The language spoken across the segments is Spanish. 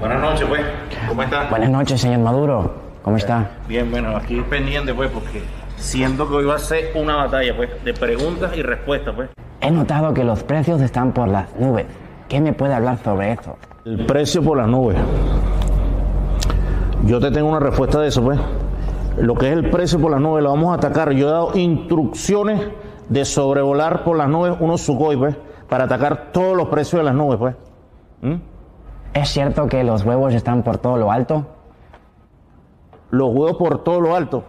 Buenas noches, pues. ¿Cómo está? Buenas noches, señor Maduro. ¿Cómo está? Bien, bueno, aquí pendiente, pues, porque siento que hoy va a ser una batalla, pues, de preguntas y respuestas, pues. He notado que los precios están por las nubes. ¿Qué me puede hablar sobre eso? El precio por las nubes. Yo te tengo una respuesta de eso, pues. Lo que es el precio por las nubes lo vamos a atacar. Yo he dado instrucciones de sobrevolar por las nubes unos Sukhoi, pues, para atacar todos los precios de las nubes, pues. ¿Mm? ¿Es cierto que los huevos están por todo lo alto? Los huevos por todo lo alto.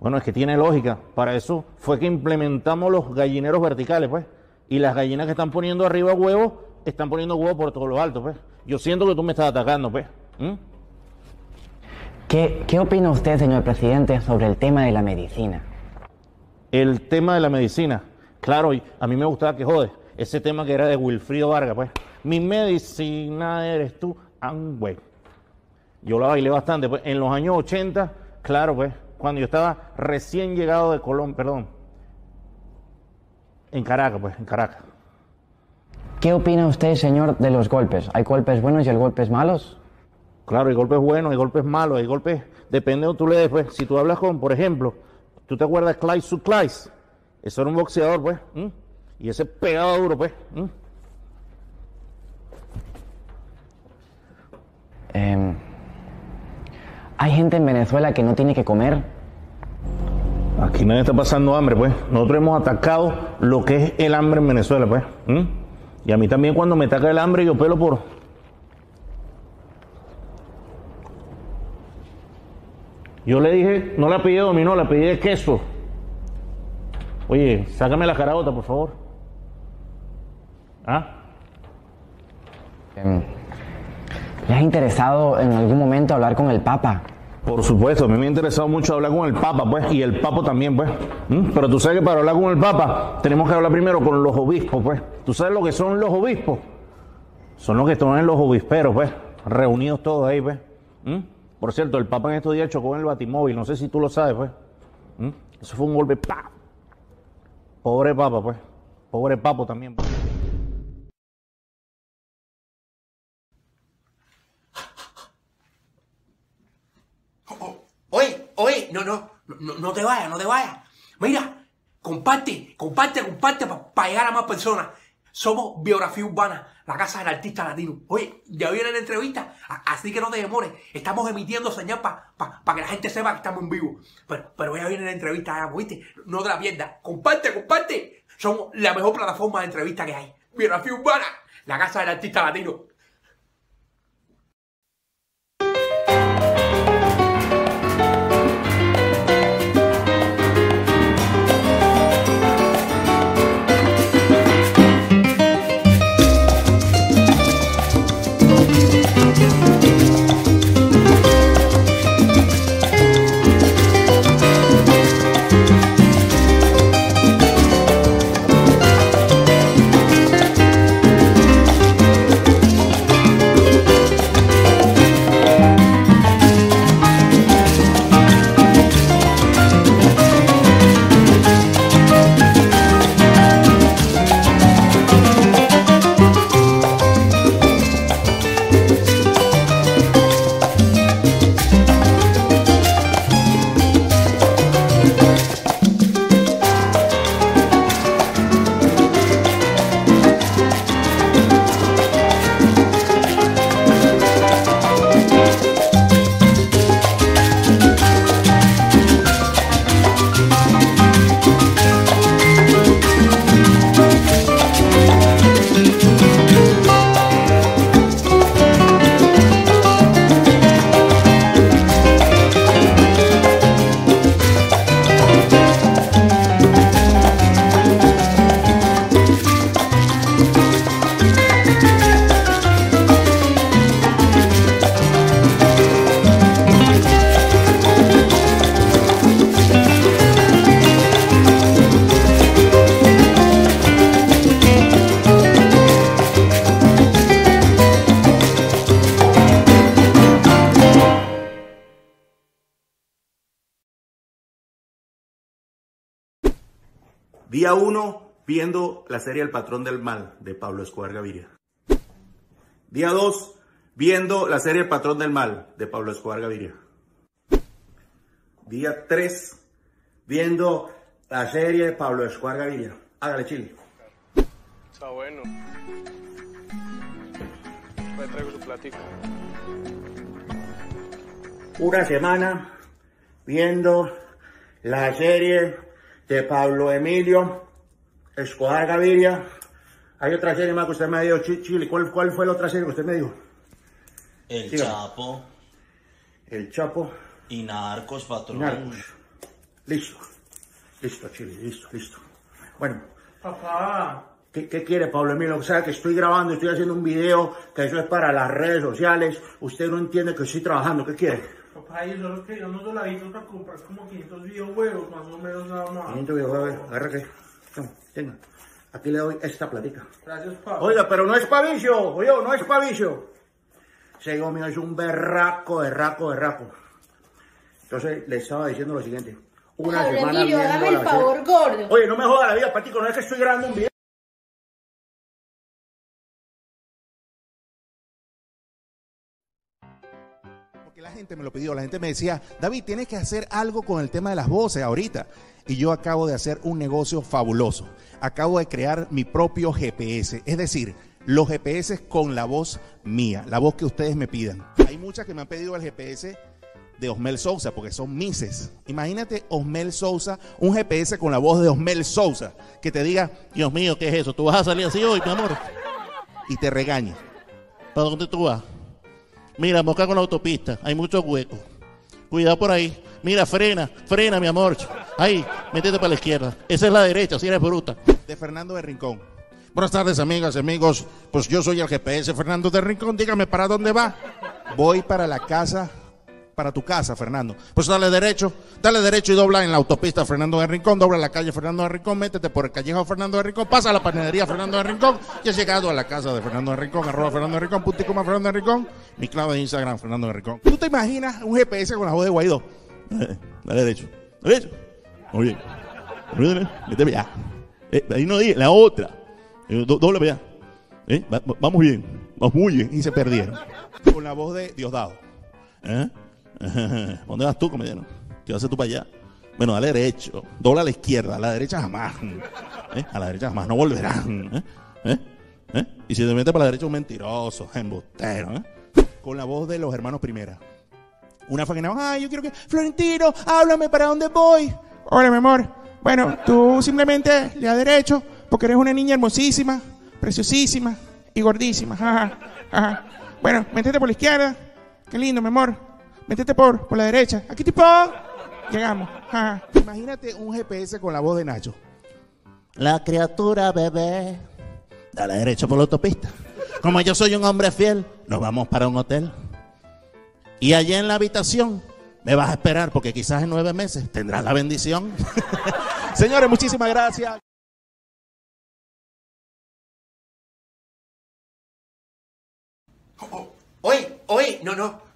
Bueno, es que tiene lógica. Para eso fue que implementamos los gallineros verticales, pues. Y las gallinas que están poniendo arriba huevos, están poniendo huevos por todo lo alto, pues. Yo siento que tú me estás atacando, pues. ¿Mm? ¿Qué, ¿Qué opina usted, señor presidente, sobre el tema de la medicina? El tema de la medicina. Claro, a mí me gustaba que jode. Ese tema que era de Wilfrido Vargas, pues. Mi medicina eres tú, güey. Yo la bailé bastante, pues. En los años 80, claro, pues. Cuando yo estaba recién llegado de Colón, perdón. En Caracas, pues, en Caracas. ¿Qué opina usted, señor, de los golpes? ¿Hay golpes buenos y hay golpes malos? Claro, hay golpes buenos, hay golpes malos, hay golpes, depende de donde tú le des, pues. Si tú hablas con, por ejemplo, ¿tú te acuerdas de Clyde Sutclise? Eso era un boxeador, pues. Y ese pegado duro, pues. Eh, ¿Hay gente en Venezuela que no tiene que comer? Aquí nadie está pasando hambre, pues. Nosotros hemos atacado lo que es el hambre en Venezuela, pues. ¿m? Y a mí también cuando me ataca el hambre yo pelo por... Yo le dije, no la pedí de dominó, la pedí de queso. Oye, sácame la carabota, por favor. ¿Ah? Eh, ¿Le has interesado en algún momento hablar con el Papa? Por supuesto, a mí me ha interesado mucho hablar con el Papa, pues, y el Papa también, pues. ¿Mm? Pero tú sabes que para hablar con el Papa tenemos que hablar primero con los obispos, pues. ¿Tú sabes lo que son los obispos? Son los que están en los obisperos, pues, reunidos todos ahí, pues. ¿Mm? Por cierto, el Papa en estos días chocó en el batimóvil, no sé si tú lo sabes, pues. ¿Mm? Eso fue un golpe, ¡pa! Pobre Papa, pues. Pobre Papo también. pues. Oye, no, no, no, no te vayas, no te vayas. Mira, comparte, comparte, comparte para llegar a más personas. Somos Biografía Urbana, la casa del artista latino. Oye, ya viene la entrevista, así que no te demores. Estamos emitiendo señal para que la gente sepa que estamos en vivo. Pero, pero ya viene la entrevista, ya. No te la pierdas. Comparte, comparte. Somos la mejor plataforma de entrevista que hay. Biografía Urbana, la casa del artista latino. La serie El Patrón del Mal de Pablo Escobar Gaviria. Día 2, viendo la serie El Patrón del Mal de Pablo Escobar Gaviria. Día 3, viendo la serie de Pablo Escobar Gaviria. Hágale chile. Está bueno. Me traigo su platito. Una semana viendo la serie de Pablo Emilio Escobar Gaviria. Hay otra serie más que usted me Chi- Chile. ¿Cuál, ¿Cuál fue la otra serie que usted me dijo? El. Chapo El Chapo y Narcos, y patrón. Narcos. Listo. Listo, Chile. Listo, listo. Bueno, Papá, ¿Qué, qué quiere Pablo Emilio? O sea, que estoy grabando, estoy haciendo un video, que eso es para las redes sociales. Usted no entiende que estoy trabajando. ¿Qué quiere? Papá, yo solo quería unos dolaritos para comprar como 500 videojuegos, más o menos nada más. 500 videojuegos, agarra que. Tenga. Aquí le doy esta platica. Gracias, papá. Oiga, pero no es pavicio, oye, no es pavicio. Ese hijo mío es un berraco, berraco, berraco. Entonces le estaba diciendo lo siguiente. Una Pablo semana Emilio, el favor, gordo. Oye, no me joda la vida, Patico, no es que estoy grabando un video. Me lo pidió, la gente me decía, David, tienes que hacer algo con el tema de las voces ahorita. Y yo acabo de hacer un negocio fabuloso. Acabo de crear mi propio GPS, es decir, los GPS con la voz mía, la voz que ustedes me pidan. Hay muchas que me han pedido el GPS de Osmel Sousa, porque son mises. Imagínate Osmel Sousa, un GPS con la voz de Osmel Sousa, que te diga, Dios mío, ¿qué es eso? ¿Tú vas a salir así hoy, mi amor? Y te regañe. ¿Para dónde tú vas? Mira, mosca con la autopista, hay muchos huecos. Cuidado por ahí. Mira, frena, frena, mi amor. Ahí, métete para la izquierda. Esa es la derecha, si eres bruta. De Fernando de Rincón. Buenas tardes, amigas y amigos. Pues yo soy el GPS Fernando de Rincón. Dígame, ¿para dónde va? Voy para la casa, para tu casa, Fernando. Pues dale derecho, dale derecho y dobla en la autopista Fernando de Rincón, dobla la calle Fernando de Rincón, métete por el callejo Fernando de Rincón, pasa a la panadería Fernando de Rincón y has llegado a la casa de Fernando de Rincón, arroba Fernando de Rincón, puntico más Fernando de Rincón, mi clave de Instagram, Fernando de Rincón. ¿Tú te imaginas un GPS con la voz de Guaidó? Eh, dale derecho, derecho. Muy bien. Méteme ya. Eh, ahí no dije, la otra. Eh, do- doble para. Eh, va- va- vamos bien, vamos muy bien. Y se perdieron. Con la voz de Diosdado. ¿Eh? ¿Dónde vas tú, comediano? ¿Qué vas a hacer tú para allá? Bueno, dale derecho. Dobla a la izquierda. A la derecha jamás. ¿Eh? A la derecha jamás. No volverán. ¿Eh? ¿Eh? Y si te metes para la derecha, un mentiroso, embustero. Con la voz de los hermanos Primera. Una no, ay, yo quiero que. Florentino, háblame para dónde voy. Hola, mi amor. Bueno, tú simplemente le das derecho porque eres una niña hermosísima, preciosísima y gordísima. Ajá, ajá. Bueno, métete por la izquierda. Qué lindo, mi amor. Métete por, por la derecha. Aquí tipo. Llegamos. Ajá. Imagínate un GPS con la voz de Nacho. La criatura bebé. Dale derecho por la autopista. Como yo soy un hombre fiel, nos vamos para un hotel. Y allá en la habitación me vas a esperar porque quizás en nueve meses tendrás la bendición. Señores, muchísimas gracias. Oye, oye, no, no,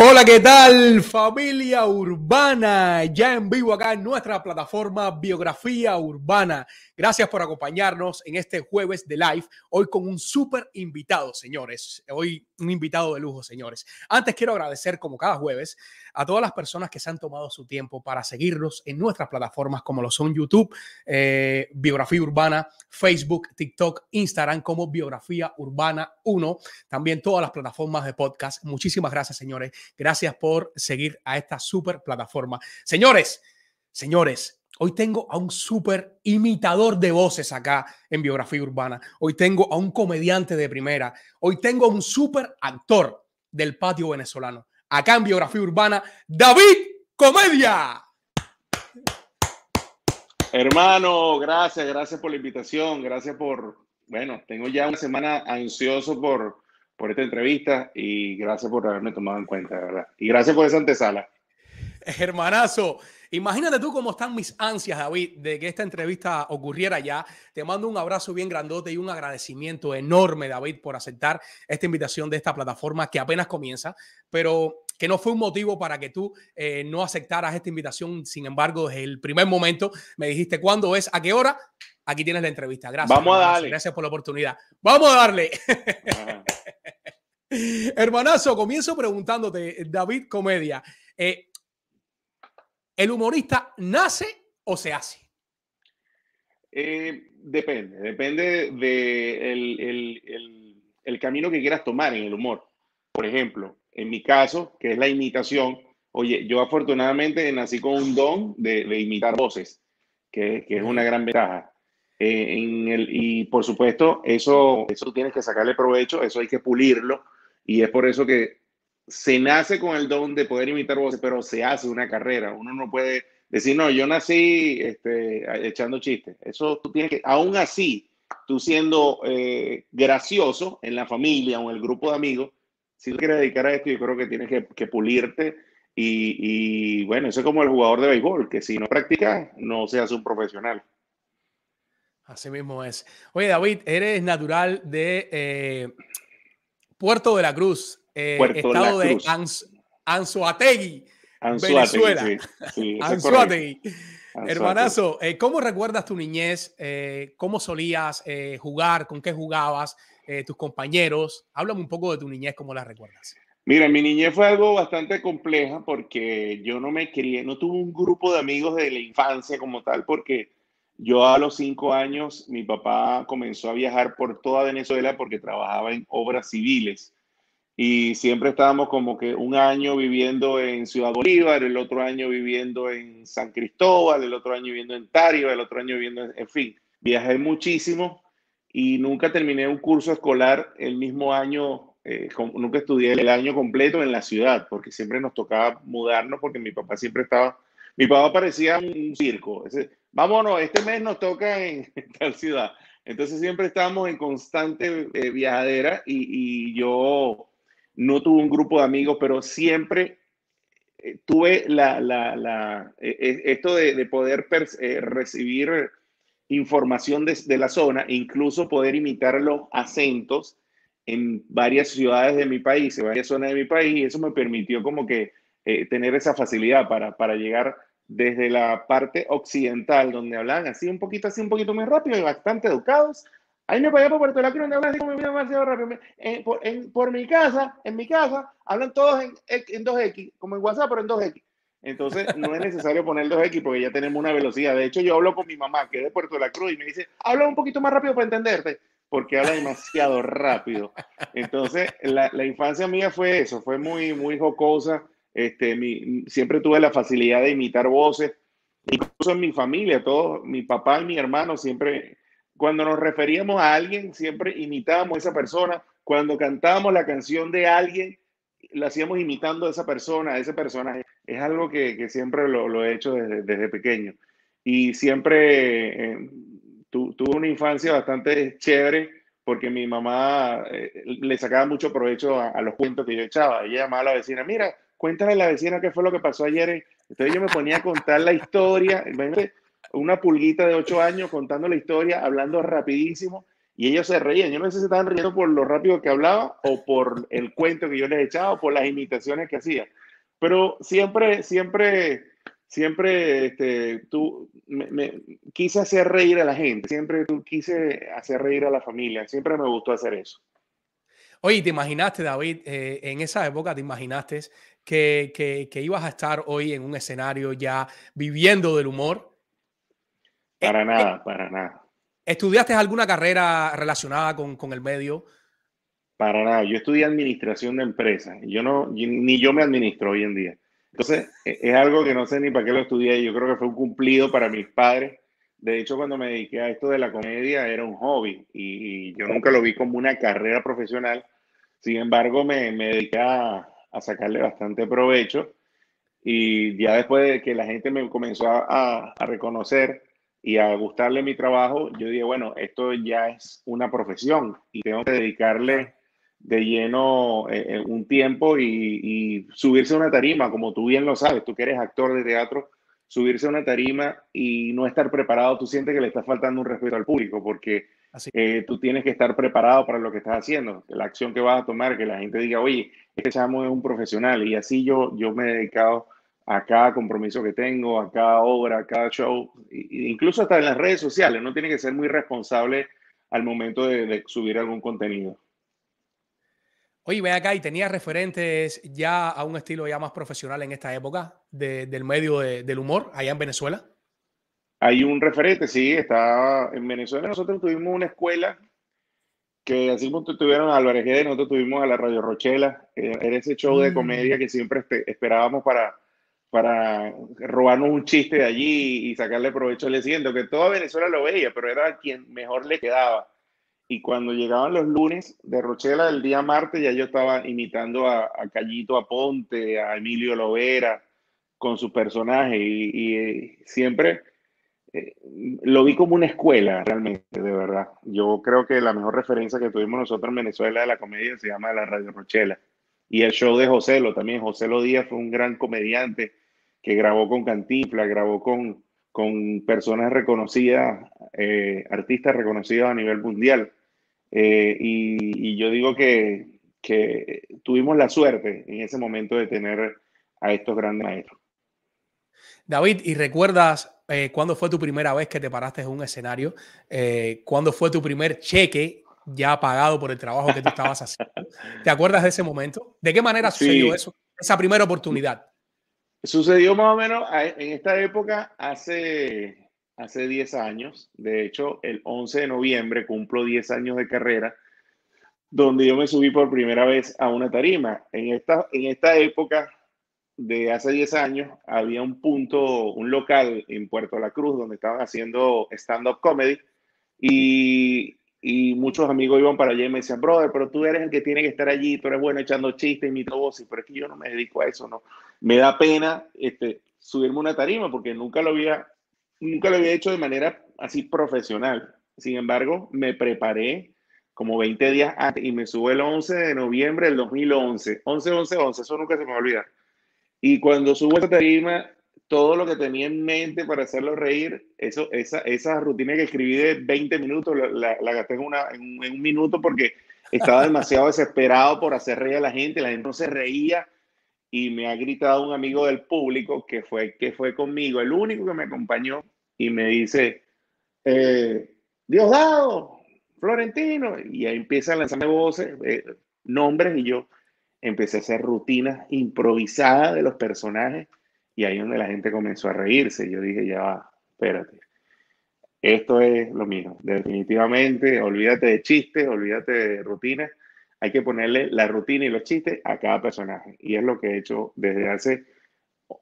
Hola, ¿qué tal familia urbana? Ya en vivo acá en nuestra plataforma Biografía Urbana. Gracias por acompañarnos en este jueves de live, hoy con un súper invitado, señores. Hoy un invitado de lujo, señores. Antes quiero agradecer, como cada jueves, a todas las personas que se han tomado su tiempo para seguirnos en nuestras plataformas como lo son YouTube, eh, Biografía Urbana, Facebook, TikTok, Instagram como Biografía Urbana 1, también todas las plataformas de podcast. Muchísimas gracias, señores. Gracias por seguir a esta super plataforma. Señores, señores, hoy tengo a un super imitador de voces acá en Biografía Urbana. Hoy tengo a un comediante de primera. Hoy tengo a un super actor del patio venezolano. Acá en Biografía Urbana, David Comedia. Hermano, gracias, gracias por la invitación, gracias por, bueno, tengo ya una semana ansioso por, por esta entrevista y gracias por haberme tomado en cuenta, verdad. Y gracias por esa antesala. Hermanazo, imagínate tú cómo están mis ansias, David, de que esta entrevista ocurriera ya. Te mando un abrazo bien grandote y un agradecimiento enorme, David, por aceptar esta invitación de esta plataforma que apenas comienza, pero que no fue un motivo para que tú eh, no aceptaras esta invitación. Sin embargo, desde el primer momento me dijiste cuándo es, a qué hora. Aquí tienes la entrevista. Gracias. Vamos a darle. Gracias por la oportunidad. Vamos a darle. Hermanazo, comienzo preguntándote, David Comedia, eh, ¿el humorista nace o se hace? Eh, depende, depende de el, el- el- el camino que quieras tomar en el humor. Por ejemplo, en mi caso, que es la imitación, oye, yo afortunadamente nací con un don de, de imitar voces, que, que es una gran ventaja. Eh, en el, y por supuesto, eso, eso tienes que sacarle provecho, eso hay que pulirlo, y es por eso que se nace con el don de poder imitar voces, pero se hace una carrera. Uno no puede decir, no, yo nací este, echando chistes. Eso tú tienes que, aún así, tú siendo eh, gracioso en la familia o en el grupo de amigos, si tú quieres dedicar a esto, yo creo que tienes que, que pulirte. Y, y, bueno, eso es como el jugador de béisbol, que si no practica, no se hace un profesional. Así mismo es. Oye, David, eres natural de eh, Puerto de la Cruz, eh, estado de Cruz. Anzoátegui, Anzuategui, Venezuela. sí, sí. Anzuategui. Hermanazo, eh, ¿cómo recuerdas tu niñez? ¿Cómo solías jugar? ¿Con qué jugabas? ¿Tus compañeros? Háblame un poco de tu niñez, ¿cómo la recuerdas? Mira, mi niñez fue algo bastante compleja porque yo no me crié, no tuve un grupo de amigos de la infancia como tal, porque yo a los cinco años, mi papá comenzó a viajar por toda Venezuela porque trabajaba en obras civiles. Y siempre estábamos como que un año viviendo en Ciudad Bolívar, el otro año viviendo en San Cristóbal, el otro año viviendo en Tario, el otro año viviendo en, en fin, viajé muchísimo y nunca terminé un curso escolar el mismo año, eh, nunca estudié el año completo en la ciudad, porque siempre nos tocaba mudarnos, porque mi papá siempre estaba, mi papá parecía un circo, vámonos, este mes nos toca en, tal ciudad. Entonces siempre estábamos en constante eh, viajadera y, y yo no tuve un grupo de amigos, pero siempre eh, tuve la, la, la, eh, eh, esto de, de poder eh, recibir información de, de la zona incluso poder imitar los acentos en varias ciudades de mi país, en varias zonas de mi país, y eso me permitió como que eh, tener esa facilidad para, para llegar desde la parte occidental, donde hablaban así un poquito, así un poquito muy rápido y bastante educados. Ahí me pagué por Puerto La Cruz, donde hablan así como demasiado rápido. Eh, por, en- por mi casa, en mi casa, hablan todos en, en 2X, como en WhatsApp, pero en 2X. Entonces, no es necesario poner 2X porque ya tenemos una velocidad. De hecho, yo hablo con mi mamá, que es de Puerto de la Cruz, y me dice, habla un poquito más rápido para entenderte, porque habla demasiado rápido. Entonces, la, la infancia mía fue eso, fue muy, muy jocosa. Este, mi, siempre tuve la facilidad de imitar voces, incluso en mi familia, todos, mi papá y mi hermano siempre, cuando nos referíamos a alguien, siempre imitábamos a esa persona. Cuando cantábamos la canción de alguien, la hacíamos imitando a esa persona, a ese personaje. Es algo que, que siempre lo, lo, he hecho desde, desde pequeño. Y siempre eh, tu, tuve una infancia bastante chévere porque mi mamá eh, le sacaba mucho provecho a, a, los cuentos que yo echaba. Ella llamaba a la vecina, mira, cuéntale a la vecina qué fue lo que pasó ayer. Entonces yo me ponía a contar la historia. Una pulguita de ocho años contando la historia, hablando rapidísimo y ellos se reían. Yo no sé si estaban riendo por lo rápido que hablaba o por el cuento que yo les echaba o por las imitaciones que hacía. Pero siempre, siempre, siempre este, tú, quise hacer reír a la gente, siempre tú, quise hacer reír a la familia, siempre me gustó hacer eso. Oye, ¿te imaginaste, David, eh, en esa época, te imaginaste que, que, que, ibas a estar hoy en un escenario ya viviendo del humor? Para eh, nada, eh, para nada. ¿Estudiaste alguna carrera relacionada con, con, el medio? Para nada. Yo estudié administración de empresas. Yo no, ni yo me administro hoy en día. Entonces, e, es algo que no sé ni para qué lo estudié. Yo creo que fue un cumplido para mis padres. De hecho, cuando me dediqué a esto de la comedia, era un hobby y, y yo nunca lo vi como una carrera profesional. Sin embargo, me, me dediqué a, a, sacarle bastante provecho. Y ya después de que la gente me comenzó a, a reconocer, y a gustarle mi trabajo, yo dije, bueno, esto ya es una profesión y tengo que dedicarle de lleno eh, eh, un tiempo y, y, subirse a una tarima, como tú bien lo sabes, tú que eres actor de teatro, subirse a una tarima y no estar preparado, tú sientes que le está faltando un respeto al público, porque eh, tú tienes que estar preparado para lo que estás haciendo, la acción que vas a tomar, que la gente diga, oye, este chamo es un profesional, y así yo, yo me he dedicado a cada compromiso que tengo, a cada obra, a cada show, incluso hasta en las redes sociales, no tiene que ser muy responsable al momento de, de subir algún contenido. Oye, ven acá y tenía referentes ya a un estilo ya más profesional en esta época de, del medio de, del humor allá en Venezuela. Hay un referente, sí, está en Venezuela. Nosotros tuvimos una escuela que así como tuvieron a Álvarez Guedes, nosotros tuvimos a la Radio Rochela. Era ese show de comedia que siempre esperábamos para, para robarnos un chiste de allí y sacarle provecho al siguiente, que toda Venezuela lo veía, pero era quien mejor le quedaba. Y cuando llegaban los lunes de Rochela, el día martes, ya yo estaba imitando a, a Callito Aponte, a Emilio Lovera, con su personaje. Y, y eh, siempre eh, lo vi como una escuela, realmente, de verdad. Yo creo que la mejor referencia que tuvimos nosotros en Venezuela de la comedia se llama la Radio Rochela. Y el show de José Lo también. José Lo Díaz fue un gran comediante que grabó con Cantinflas, grabó con, con personas reconocidas, eh, artistas reconocidos a nivel mundial. Eh, y, y, yo digo que, que, tuvimos la suerte en ese momento de tener a estos grandes maestros. David, ¿y recuerdas eh, cuándo fue tu primera vez que te paraste en un escenario? Eh, ¿Cuándo fue tu primer cheque ya pagado por el trabajo que tú estabas haciendo? ¿Te acuerdas de ese momento? ¿De qué manera sucedió sí. eso? Esa primera oportunidad. Sucedió más o menos en esta época hace hace 10 años. De hecho, el 11 de noviembre cumplo 10 años de carrera, donde yo me subí por primera vez a una tarima. En esta, en esta época de hace 10 años había un punto, un local en Puerto La Cruz donde estaban haciendo stand-up comedy y, y, muchos amigos iban para allá y me decían, brother, pero tú eres el que tiene que estar allí, tú eres bueno echando chistes, imito voces, pero es que yo no me dedico a eso, no. Me da pena este, subirme una tarima porque nunca lo había nunca lo había hecho de manera así profesional. Sin embargo, me preparé como 20 días antes y me subo el 11 de noviembre del 2011. 11, 11, 11, eso nunca se me va a olvidar. Y cuando subo esa tarima, todo lo que tenía en mente para hacerlo reír, eso, esa, esa rutina que escribí de 20 minutos, la, la gasté en, una, en, un minuto porque estaba demasiado desesperado por hacer reír a la gente, la gente no se reía y me ha gritado un amigo del público que fue, que fue conmigo, el único que me acompañó, y me dice, eh, Diosdado, Florentino, y ahí empieza a lanzarme voces, eh, nombres, y yo empecé a hacer rutinas improvisadas de los personajes, y ahí es donde la gente comenzó a reírse. Yo dije, ya va, espérate. Esto es lo mío, definitivamente, olvídate de chistes, olvídate de rutinas, hay que ponerle la rutina y los chistes a cada personaje. Y es lo que he hecho desde hace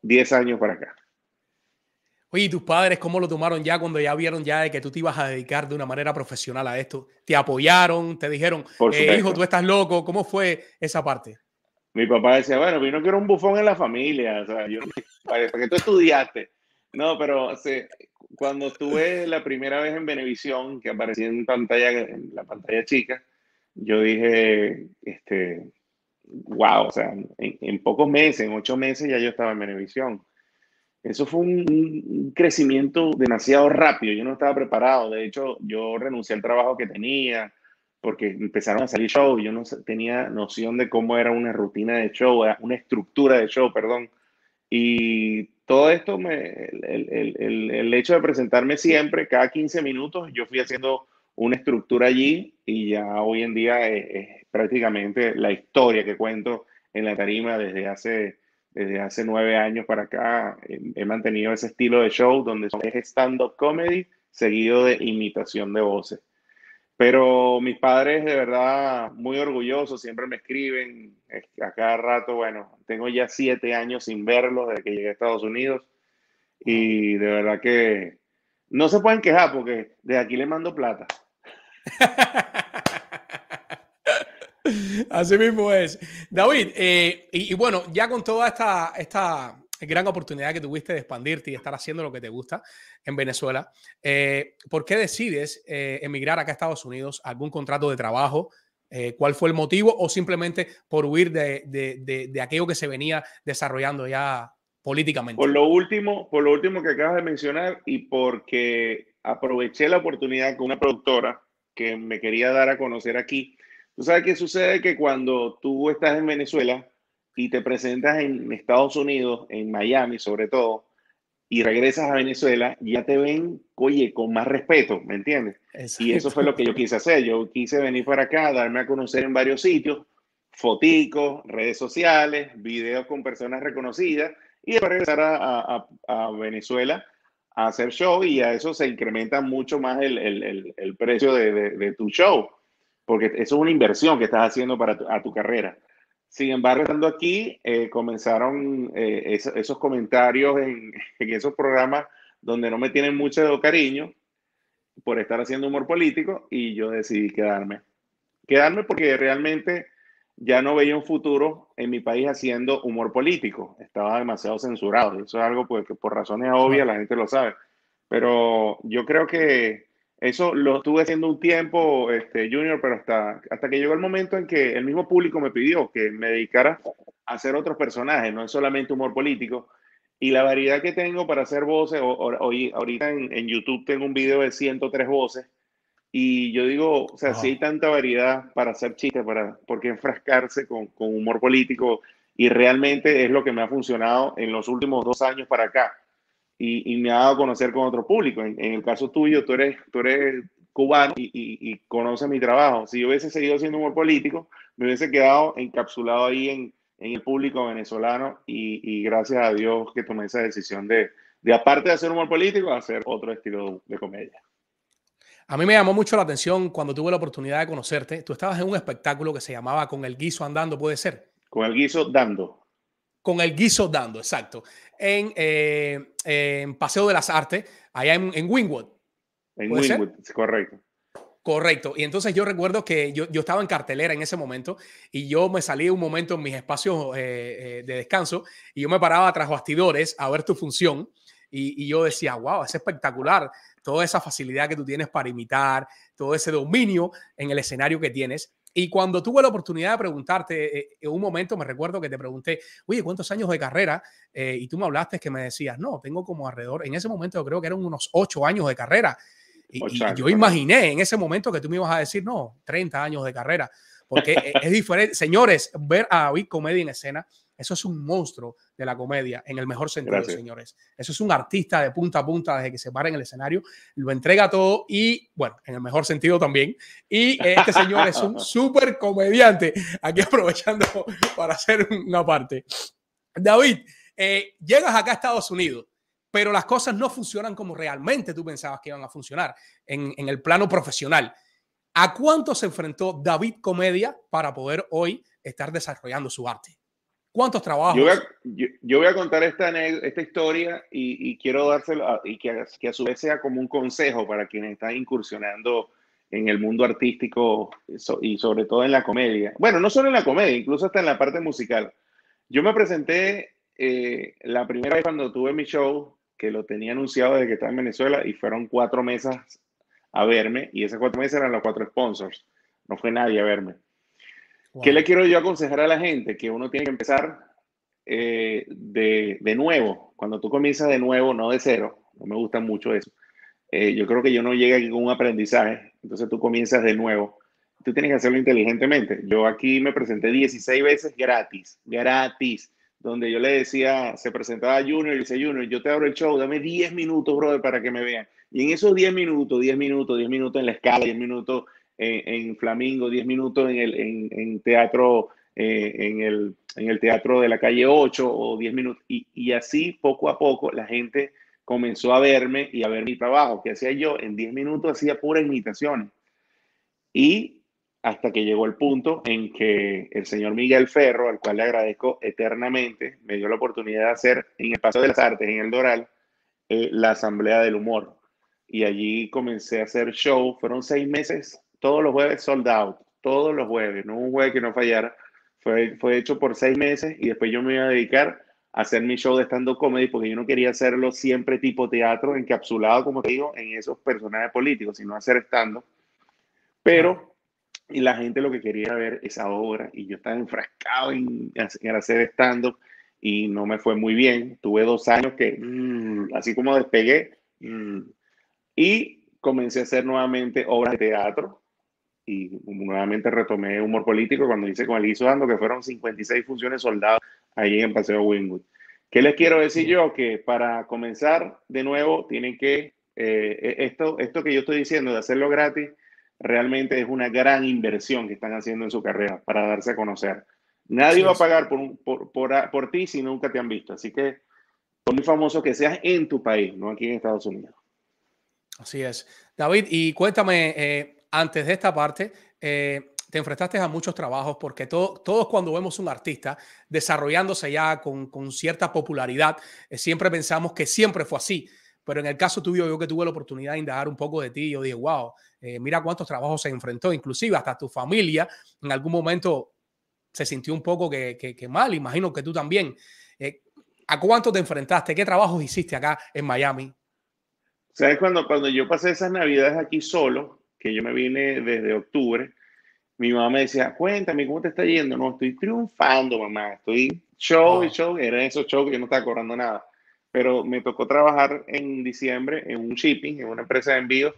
10 años para acá. Oye, ¿y tus padres cómo lo tomaron ya cuando ya vieron ya de que tú te ibas a dedicar de una manera profesional a esto? ¿Te apoyaron? ¿Te dijeron, eh, hijo, tú estás loco? ¿Cómo fue esa parte? Mi papá decía, bueno, yo no quiero un bufón en la familia, o sea, yo, para que tú estudiaste. No, pero o sea, cuando estuve la primera vez en Venevisión, que aparecí en pantalla, en la pantalla chica, yo dije, este, wow, o sea, en, en, pocos meses, en ocho meses ya yo estaba en Venevisión. Eso fue un, un, crecimiento demasiado rápido, yo no estaba preparado, de hecho yo renuncié al trabajo que tenía porque empezaron a salir shows, yo no tenía noción de cómo era una rutina de show, una estructura de show, perdón. Y todo esto, me, el, el, el, el hecho de presentarme siempre, cada 15 minutos, yo fui haciendo una estructura allí y ya hoy en día es, es, prácticamente la historia que cuento en la tarima desde hace, desde hace nueve años para acá. He, he mantenido ese estilo de show donde es stand-up comedy seguido de imitación de voces. Pero mis padres de verdad muy orgullosos, siempre me escriben a cada rato, bueno, tengo ya siete años sin verlos desde que llegué a Estados Unidos y de verdad que no se pueden quejar porque de aquí les mando plata. Así mismo es. David, eh, y, y, bueno, ya con toda esta, esta gran oportunidad que tuviste de expandirte y estar haciendo lo que te gusta en Venezuela. Eh, ¿Por qué decides eh, emigrar acá a Estados Unidos? ¿Algún contrato de trabajo? Eh, ¿Cuál fue el motivo? ¿O simplemente por huir de, de, de, de, aquello que se venía desarrollando ya políticamente? Por lo último, por lo último que acabas de mencionar y porque aproveché la oportunidad con una productora que me quería dar a conocer aquí. Tú sabes qué sucede que cuando tú estás en Venezuela, y te presentas en Estados Unidos, en Miami sobre todo, y regresas a Venezuela, ya te ven, oye, con más respeto, ¿me entiendes? Exacto. Y eso fue lo que yo quise hacer. Yo quise venir para acá, darme a conocer en varios sitios, foticos, redes sociales, videos con personas reconocidas, y después regresar a, a, a Venezuela a hacer show y a eso se incrementa mucho más el, el, el, el precio de, de, de, tu show, porque eso es una inversión que estás haciendo para tu, a tu carrera. Sin embargo, estando aquí, eh, comenzaron eh, esos, esos, comentarios en, en, esos programas donde no me tienen mucho cariño por estar haciendo humor político y yo decidí quedarme. Quedarme porque realmente ya no veía un futuro en mi país haciendo humor político. Estaba demasiado censurado. Eso es algo pues, que por razones obvias la gente lo sabe. Pero yo creo que eso lo estuve haciendo un tiempo, este, Junior, pero hasta, hasta que llegó el momento en que el mismo público me pidió que me dedicara a hacer otros personajes, no es solamente humor político. Y la variedad que tengo para hacer voces, hoy, ahorita en, en, YouTube tengo un video de 103 voces. Y yo digo, o sea, oh. si hay tanta variedad para hacer chistes, para, ¿por qué enfrascarse con, con humor político? Y realmente es lo que me ha funcionado en los últimos dos años para acá y, y, me ha dado a conocer con otro público. En, en, el caso tuyo, tú eres, tú eres cubano y, y, y, conoces mi trabajo. Si yo hubiese seguido haciendo humor político, me hubiese quedado encapsulado ahí en, en el público venezolano y, gracias a Dios que tomé esa decisión de, de, aparte de hacer humor político, hacer otro estilo de comedia. A mí me llamó mucho la atención cuando tuve la oportunidad de conocerte. Tú estabas en un espectáculo que se llamaba Con el guiso andando, ¿puede ser? Con el guiso dando con el guiso dando, exacto, en, eh, en Paseo de las Artes, allá en, en Wingwood. En Wingwood, ser? correcto. Correcto. Y entonces yo recuerdo que yo, yo, estaba en cartelera en ese momento y yo me salí un momento en mis espacios eh, eh, de descanso y yo me paraba tras bastidores a ver tu función y, y, yo decía, wow, es espectacular toda esa facilidad que tú tienes para imitar, todo ese dominio en el escenario que tienes. Y cuando tuve la oportunidad de preguntarte, eh, en un momento me recuerdo que te pregunté, oye, ¿cuántos años de carrera? Eh, y tú me hablaste que me decías, no, tengo como alrededor, en ese momento yo creo que eran unos ocho años de carrera. Y, y yo imaginé en ese momento que tú me ibas a decir, no, 30 años de carrera, porque e, es diferente. Señores, ver a David Comedia en escena eso es un monstruo de la comedia, en el mejor sentido, Gracias. señores. Eso es un artista de punta a punta desde que se para en el escenario, lo entrega todo y, bueno, en el mejor sentido también. Y este señor es un súper comediante. Aquí aprovechando para hacer una parte. David, eh, llegas acá a Estados Unidos, pero las cosas no funcionan como realmente tú pensabas que iban a funcionar en, en el plano profesional. ¿A cuánto se enfrentó David Comedia para poder hoy estar desarrollando su arte? ¿Cuántos trabajos? Yo voy a, yo, yo voy a contar esta, esta historia y, y quiero dárselo a, y que, que, a su vez sea como un consejo para quienes están incursionando en el mundo artístico y sobre todo en la comedia. Bueno, no solo en la comedia, incluso hasta en la parte musical. Yo me presenté eh, la primera vez cuando tuve mi show, que lo tenía anunciado desde que estaba en Venezuela y fueron cuatro mesas a verme y esas cuatro mesas eran los cuatro sponsors. No fue nadie a verme. Wow. ¿Qué le quiero yo aconsejar a la gente? Que uno tiene que empezar eh, de, de, nuevo. Cuando tú comienzas de nuevo, no de cero. No me gusta mucho eso. Eh, yo creo que yo no llegué aquí con un aprendizaje. Entonces tú comienzas de nuevo. Tú tienes que hacerlo inteligentemente. Yo aquí me presenté 16 veces gratis. Gratis. Donde yo le decía, se presentaba Junior y dice, Junior, yo te abro el show, dame 10 minutos, brother, para que me vean. Y en esos 10 minutos, 10 minutos, 10 minutos en la escala, 10 minutos en, Flamingo, 10 minutos en, el, en, teatro, eh, en, el, en el teatro de la calle 8 o 10 minutos. Y, así poco a poco la gente comenzó a verme y a ver mi trabajo, que hacía yo en 10 minutos, hacía pura imitación. Y hasta que llegó el punto en que el señor Miguel Ferro, al cual le agradezco eternamente, me dio la oportunidad de hacer en el Paseo de las Artes, en el Doral, eh, la Asamblea del Humor. Y allí comencé a hacer show. Fueron seis meses todos los jueves sold out, todos los jueves, no un jueves que no fallara. Fue, fue hecho por seis meses y después yo me iba a dedicar hacer mi show de stand-up comedy porque yo no quería hacerlo siempre tipo teatro, encapsulado, como te digo, en esos personajes políticos, sino hacer stand-up. Pero, y la gente lo que quería ver esa obra, y yo estaba enfrascado en, en hacer stand-up y no me fue muy bien. Tuve dos años que, mm, así como despegué, mm, y comencé a hacer nuevamente obras de teatro y nuevamente retomé humor político cuando hice con Aliso Dando, que fueron 56 funciones soldadas ahí en Paseo Wingwood. ¿Qué les quiero decir yo? Que para comenzar de nuevo tienen que, eh, esto, esto que yo estoy diciendo de hacerlo gratis, realmente es una gran inversión que están haciendo en su carrera para darse a conocer. Nadie va a pagar por, por, por, por, ti si nunca te han visto. Así que, por muy famoso que seas en tu país, no aquí en Estados Unidos. Así es. David, y cuéntame, eh, antes de esta parte, eh, te enfrentaste a muchos trabajos porque todos cuando vemos un artista desarrollándose ya con, cierta popularidad, eh, siempre pensamos que siempre fue así. Pero en el caso tuyo, yo que tuve la oportunidad de indagar un poco de ti, yo dije, wow, mira cuántos trabajos se enfrentó, inclusive hasta tu familia en algún momento se sintió un poco que, mal, imagino que tú también. ¿A cuánto te enfrentaste? ¿Qué trabajos hiciste acá en Miami? ¿Sabes? Cuando, cuando yo pasé esas navidades aquí solo, que yo me vine desde octubre, mi mamá me decía, cuéntame, ¿cómo te está yendo? No, estoy triunfando, mamá, estoy show y show, eran esos shows que yo no estaba cobrando nada. Pero me tocó trabajar en diciembre en un shipping, en una empresa de envíos.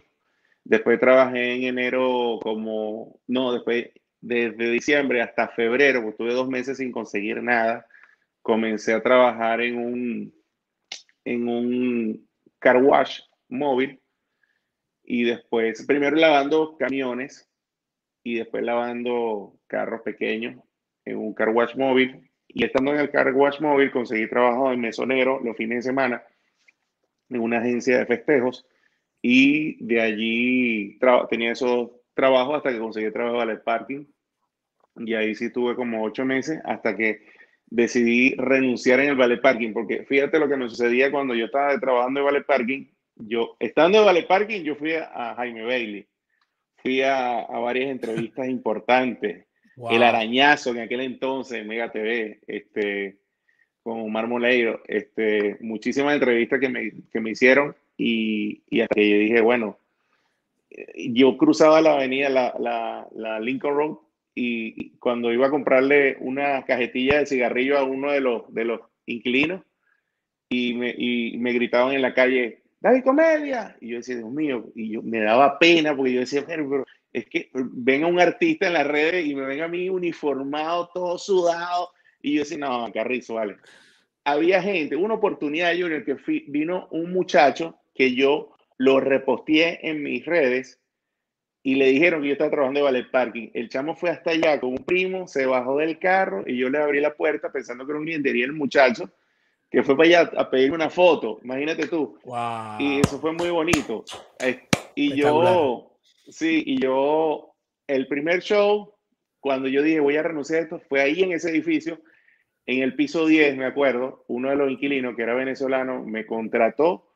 Después trabajé en enero como, no, después desde diciembre hasta febrero, porque tuve dos meses sin conseguir nada. Comencé a trabajar en un, en un car wash móvil y después, primero lavando camiones y después lavando carros pequeños en un car wash móvil. Y estando en el car wash móvil, conseguí trabajo de mesonero los fines de semana en una agencia de festejos y de allí tenía esos trabajos hasta que conseguí trabajo al parking. Y ahí sí tuve como ocho meses hasta que decidí renunciar en el ballet parking, porque fíjate lo que me sucedía cuando yo estaba trabajando en ballet parking, yo, estando en Vale Parking, yo fui a, Jaime Bailey, fui a, varias entrevistas importantes, El Arañazo en aquel entonces, Mega TV, este, con Omar Moleiro, este, muchísimas entrevistas que me, que me hicieron y, y, hasta que yo dije, bueno, yo cruzaba la avenida, la, la, la Lincoln Road, y, cuando iba a comprarle una cajetilla de cigarrillo a uno de los, de los inquilinos, y me, y me gritaban en la calle, David Comedia. Y yo decía, Dios mío, y yo me daba pena porque yo decía, pero, es que venga un artista en las redes y me venga a mí uniformado, todo sudado. Y yo decía, no, Carrizo, vale. Había gente, una oportunidad, Junior, que vino un muchacho que yo lo reposteé en mis redes y le dijeron que yo estaba trabajando de ballet parking. El chamo fue hasta allá con un primo, se bajó del carro y yo le abrí la puerta pensando que era un cliente y el muchacho que fue para allá a pedir una foto, imagínate tú. Y eso fue muy bonito. Y yo, sí, y yo, el primer show, cuando yo dije voy a renunciar a esto, fue ahí en ese edificio, en el piso 10, me acuerdo, uno de los inquilinos, que era venezolano, me contrató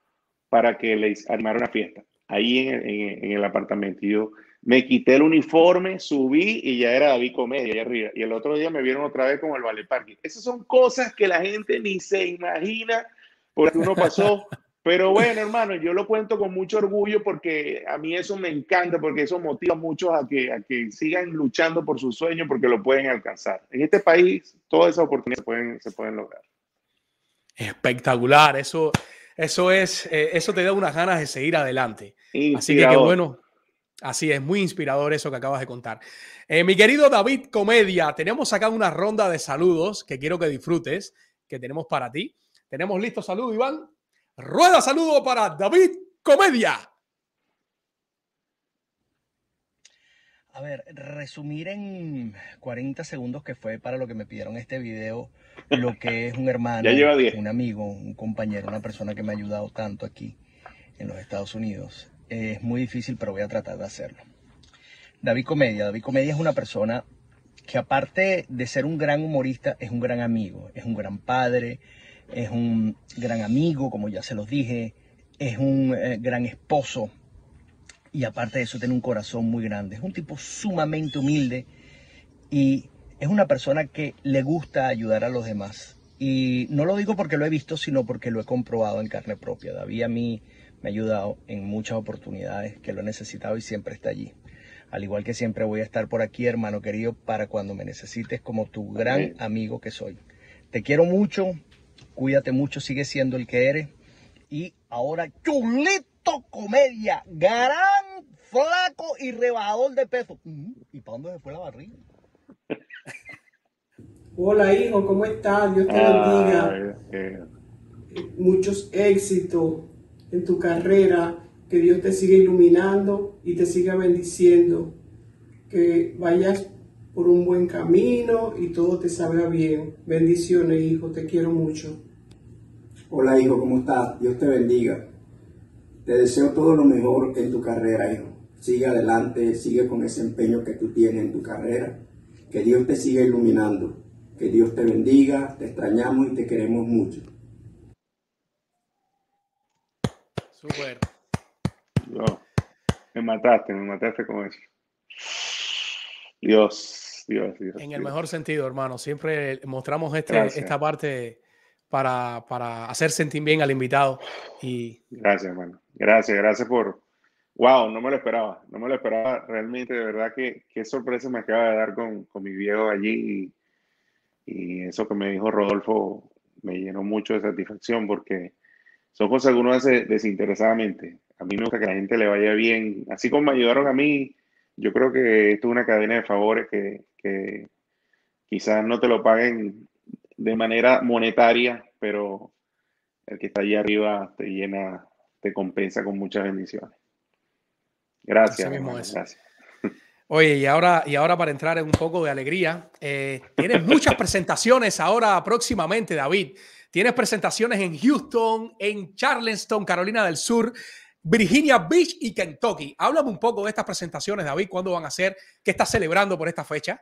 para que le armara una fiesta, ahí en el, en el apartamento. Y yo, me quité el uniforme, subí y ya era David Comedia allá arriba. Y el otro día me vieron otra vez con el Vale Parking. Esas son cosas que la gente ni se imagina porque uno pasó. Pero bueno, hermano, yo lo cuento con mucho orgullo porque a mí eso me encanta, porque eso motiva a muchos a que, a que sigan luchando por sus sueños porque lo pueden alcanzar. En este país, todas esas oportunidades se pueden, se pueden lograr. Espectacular, eso, eso, es, eh, eso te da unas ganas de seguir adelante. Así que qué bueno, Así es, muy inspirador eso que acabas de contar. Eh, mi querido David Comedia, tenemos acá una ronda de saludos que quiero que disfrutes, que tenemos para ti. Tenemos listo saludo, Iván. Rueda saludo para David Comedia. A ver, resumir en 40 segundos que fue para lo que me pidieron este video, lo que es un hermano, un amigo, un compañero, una persona que me ha ayudado tanto aquí en los Estados Unidos es muy difícil, pero voy a tratar de hacerlo. David Comedia. David Comedia es una persona que aparte de ser un gran humorista, es un gran amigo, es un gran padre, es un gran amigo, como ya se los dije, es un eh, gran esposo y aparte de eso tiene un corazón muy grande. Es un tipo sumamente humilde y es una persona que le gusta ayudar a los demás Y no lo digo porque lo he visto, sino porque lo he comprobado en carne propia. David a mí me ha ayudado en muchas oportunidades que lo he necesitado y siempre está allí. Al igual que siempre voy a estar por aquí, hermano querido, para cuando me necesites como tu gran amigo que soy. Te quiero mucho, cuídate mucho, sigue siendo el que eres. Y ahora, chulito comedia, gran flaco y rebajador de peso. ¿Y para dónde se fue la barriga? Hola hijo, ¿cómo estás? Dios te bendiga. Muchos éxitos en tu carrera, que Dios te siga iluminando y te siga bendiciendo, que vayas por un buen camino y todo te salga bien. Bendiciones, hijo, te quiero mucho. Hola, hijo, ¿cómo estás? Dios te bendiga. Te deseo todo lo mejor en tu carrera, hijo. Sigue adelante, sigue con ese empeño que tú tienes en tu carrera. Que Dios te siga iluminando. Que Dios te bendiga, te extrañamos y te queremos mucho. Me mataste, me mataste con eso. Dios, Dios, Dios. En el mejor sentido, hermano. Siempre mostramos este, esta parte para, para, hacer sentir bien al invitado. Y... Gracias, hermano. Gracias, gracias por... Wow, no me lo esperaba, no me lo esperaba. Realmente, de verdad, que qué sorpresa me acaba de dar con, con mi viejo allí. Y, y, eso que me dijo Rodolfo me llenó mucho de satisfacción porque son cosas que uno hace desinteresadamente. A mí me gusta que la gente le vaya bien. Así como me ayudaron a mí, yo creo que esto es una cadena de favores que, que quizás no te lo paguen de manera monetaria, pero el que está allí arriba te llena, te compensa con muchas bendiciones. Gracias. gracias. Oye, y ahora, y ahora para entrar en un poco de alegría, eh, tienes muchas presentaciones ahora próximamente, David. Tienes presentaciones en Houston, en Charleston, Carolina del Sur, Virginia Beach y Kentucky. Háblame un poco de estas presentaciones, David, cuándo van a ser, qué estás celebrando por esta fecha.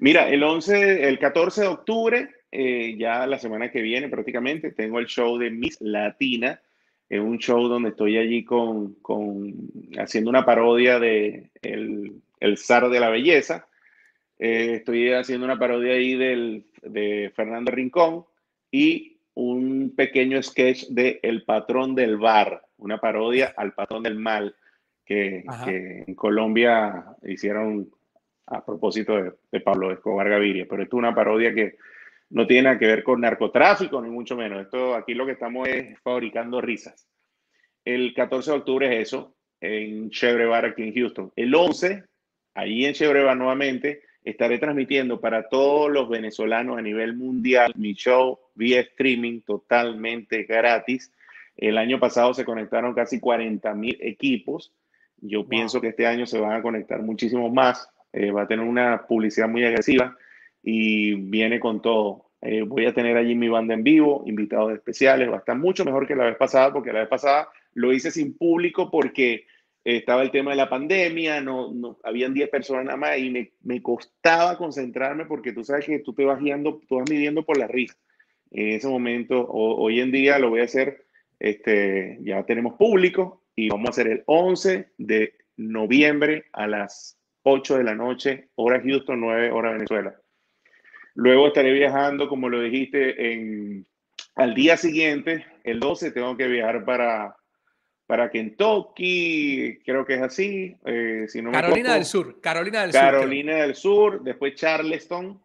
Mira, el 11, el 14 de octubre, eh, ya la semana que viene prácticamente, tengo el show de Miss Latina. Es un show donde estoy allí con, con haciendo una parodia de el, el zar de la belleza. Eh, estoy haciendo una parodia ahí del, de Fernando Rincón y un pequeño sketch de El patrón del bar, una parodia al patrón del mal que, en Colombia hicieron a propósito de, Pablo Escobar Gaviria. Pero esto es una parodia que no tiene nada que ver con narcotráfico, ni mucho menos. Esto aquí lo que estamos es fabricando risas. El 14 de octubre es eso, en Chevre Bar aquí en Houston. El 11, ahí en Chevre Bar nuevamente, estaré transmitiendo para todos los venezolanos a nivel mundial mi show vía streaming totalmente gratis. El año pasado se conectaron casi 40 mil equipos. Yo pienso que este año se van a conectar muchísimos más. Eh, va a tener una publicidad muy agresiva y viene con todo. Eh, voy a tener allí mi banda en vivo, invitados especiales. Va a estar mucho mejor que la vez pasada, porque la vez pasada lo hice sin público porque estaba el tema de la pandemia, no, no habían 10 personas nada más y me, me, costaba concentrarme porque tú sabes que tú te vas guiando, tú vas midiendo por la risa. En ese momento, hoy en día lo voy a hacer, este, ya tenemos público y vamos a hacer el 11 de noviembre a las 8 de la noche, hora Houston, 9 hora Venezuela. Luego estaré viajando, como lo dijiste, en, al día siguiente, el 12, tengo que viajar para para Kentucky, creo que es así. Eh, si no Carolina del Sur, Carolina del Sur. Carolina del Sur, después Charleston.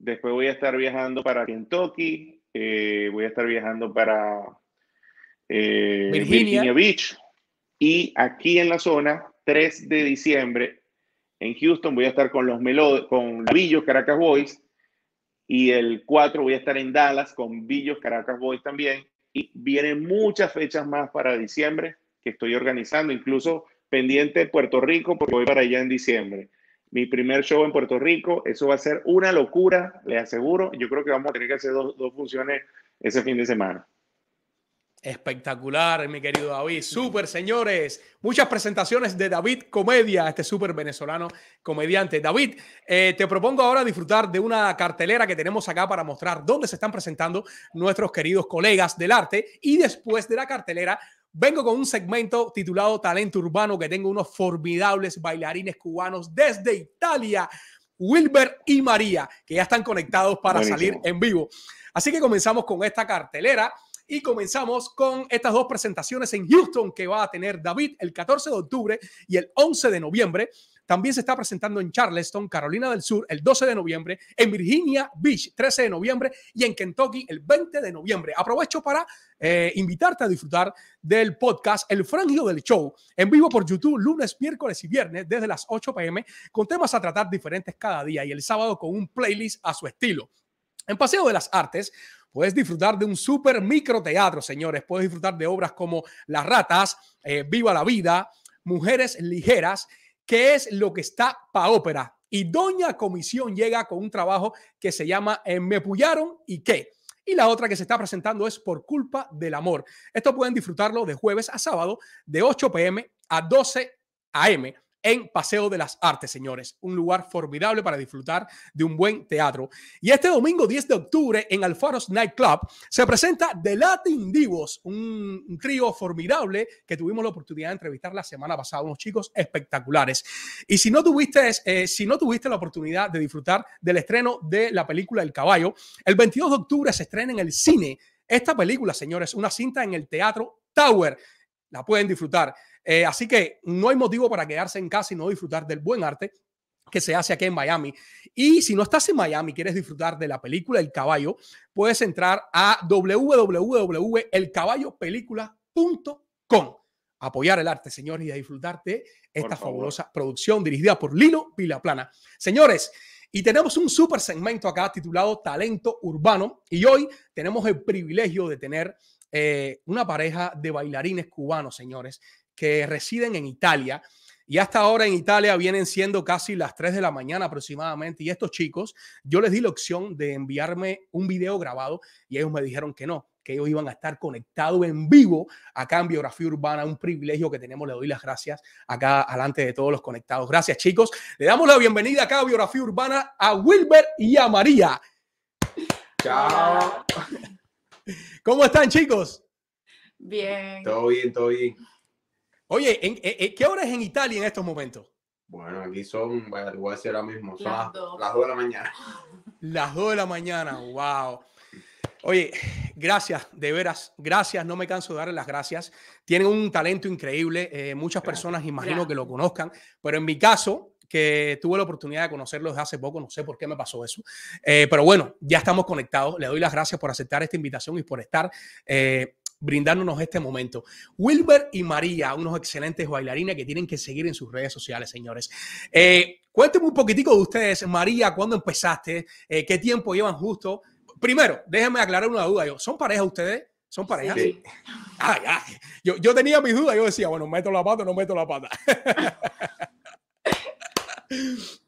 Después voy a estar viajando para Kentucky. Eh, voy a estar viajando para eh, Virginia. Beach. Y aquí en la zona, 3 de diciembre, en Houston, voy a estar con los Melo con Villos Caracas Boys. Y el 4 voy a estar en Dallas con Villos Caracas Boys también y vienen muchas fechas más para diciembre que estoy organizando, incluso pendiente de Puerto Rico, porque voy para allá en diciembre. Mi primer show en Puerto Rico, eso va a ser una locura, les aseguro. Yo creo que vamos a tener que hacer dos, dos funciones ese fin de semana. Espectacular, mi querido David. Súper, señores. Muchas presentaciones de David Comedia, este súper venezolano comediante. David, eh, te propongo ahora disfrutar de una cartelera que tenemos acá para mostrar dónde se están presentando nuestros queridos colegas del arte. Y después de la cartelera, vengo con un segmento titulado Talento Urbano, que tengo unos formidables bailarines cubanos desde Italia Wilber y María, que ya están conectados para salir en vivo. Así que comenzamos con esta cartelera y comenzamos con estas dos presentaciones en Houston que va a tener David el 14 de octubre y el 11 de noviembre. También se está presentando en Charleston, Carolina del Sur, el 12 de noviembre, en Virginia Beach, 13 de noviembre, y en Kentucky, el 20 de noviembre. Aprovecho para eh, invitarte a disfrutar del podcast El Frangio del Show, en vivo por YouTube, lunes, miércoles y viernes, desde las 8 pm, con temas a tratar diferentes cada día, y el sábado con un playlist a su estilo. En Paseo de las Artes, Puedes disfrutar de un super microteatro, señores. Puedes disfrutar de obras como Las Ratas, eh, Viva la Vida, Mujeres Ligeras qué es lo que está para ópera. Y Doña Comisión llega con un trabajo que se llama eh, Me Pullaron y qué. Y la otra que se está presentando es Por culpa del amor. Esto pueden disfrutarlo de jueves a sábado de 8 pm a 12 am en Paseo de las Artes, señores. Un lugar formidable para disfrutar de un buen teatro. Y este domingo 10 de octubre en Alfaros Night Club se presenta The Latin Divos, un, trío formidable que tuvimos la oportunidad de entrevistar la semana pasada, unos chicos espectaculares. Y si no tuviste, eh, si no tuviste la oportunidad de disfrutar del estreno de la película El Caballo, el 22 de octubre se estrena en el cine. Esta película, señores, una cinta en el Teatro Tower. La pueden disfrutar. Eh, así que no hay motivo para quedarse en casa y no disfrutar del buen arte que se hace aquí en Miami. Y si no estás en Miami y quieres disfrutar de la película El Caballo, puedes entrar a www.elcaballopelícula.com. Apoyar el arte, señores, y a disfrutar de esta fabulosa producción dirigida por Lino Vilaplana. Señores, y tenemos un super segmento acá titulado Talento Urbano. Y hoy tenemos el privilegio de tener eh, una pareja de bailarines cubanos, señores, que residen en Italia. Y hasta ahora en Italia vienen siendo casi las 3 de la mañana aproximadamente. Y estos chicos, yo les di la opción de enviarme un video grabado y ellos me dijeron que no, que ellos iban a estar conectados en vivo acá en Biografía Urbana, un privilegio que tenemos. Le doy las gracias acá delante de todos los conectados. Gracias, chicos. Le damos la bienvenida acá a Biografía Urbana a Wilber y a María. Chao. ¿Cómo están, chicos? Bien. Todo bien, todo bien. Oye, ¿en, qué hora es en Italia en estos momentos? Bueno, aquí son, bueno, te voy a decir ahora mismo, son las, las 2 de la mañana. Las 2 de la mañana, wow. Oye, gracias, de veras, gracias, no me canso de darle las gracias. Tienen un talento increíble, eh, muchas personas imagino que lo conozcan, pero en mi caso, que tuve la oportunidad de conocerlos hace poco, no sé por qué me pasó eso, eh, pero bueno, ya estamos conectados. Le doy las gracias por aceptar esta invitación y por estar eh, brindándonos este momento. Wilber y María, unos excelentes bailarines que tienen que seguir en sus redes sociales, señores. Eh, cuéntenme un poquitico de ustedes, María, ¿cuándo empezaste? Eh, ¿Qué tiempo llevan justo? Primero, déjenme aclarar una duda. Yo, ¿Son pareja ustedes? ¿Son pareja? Sí. Ay, ay. Yo, yo tenía mis dudas. Yo decía, bueno, ¿meto la pata o no meto la pata?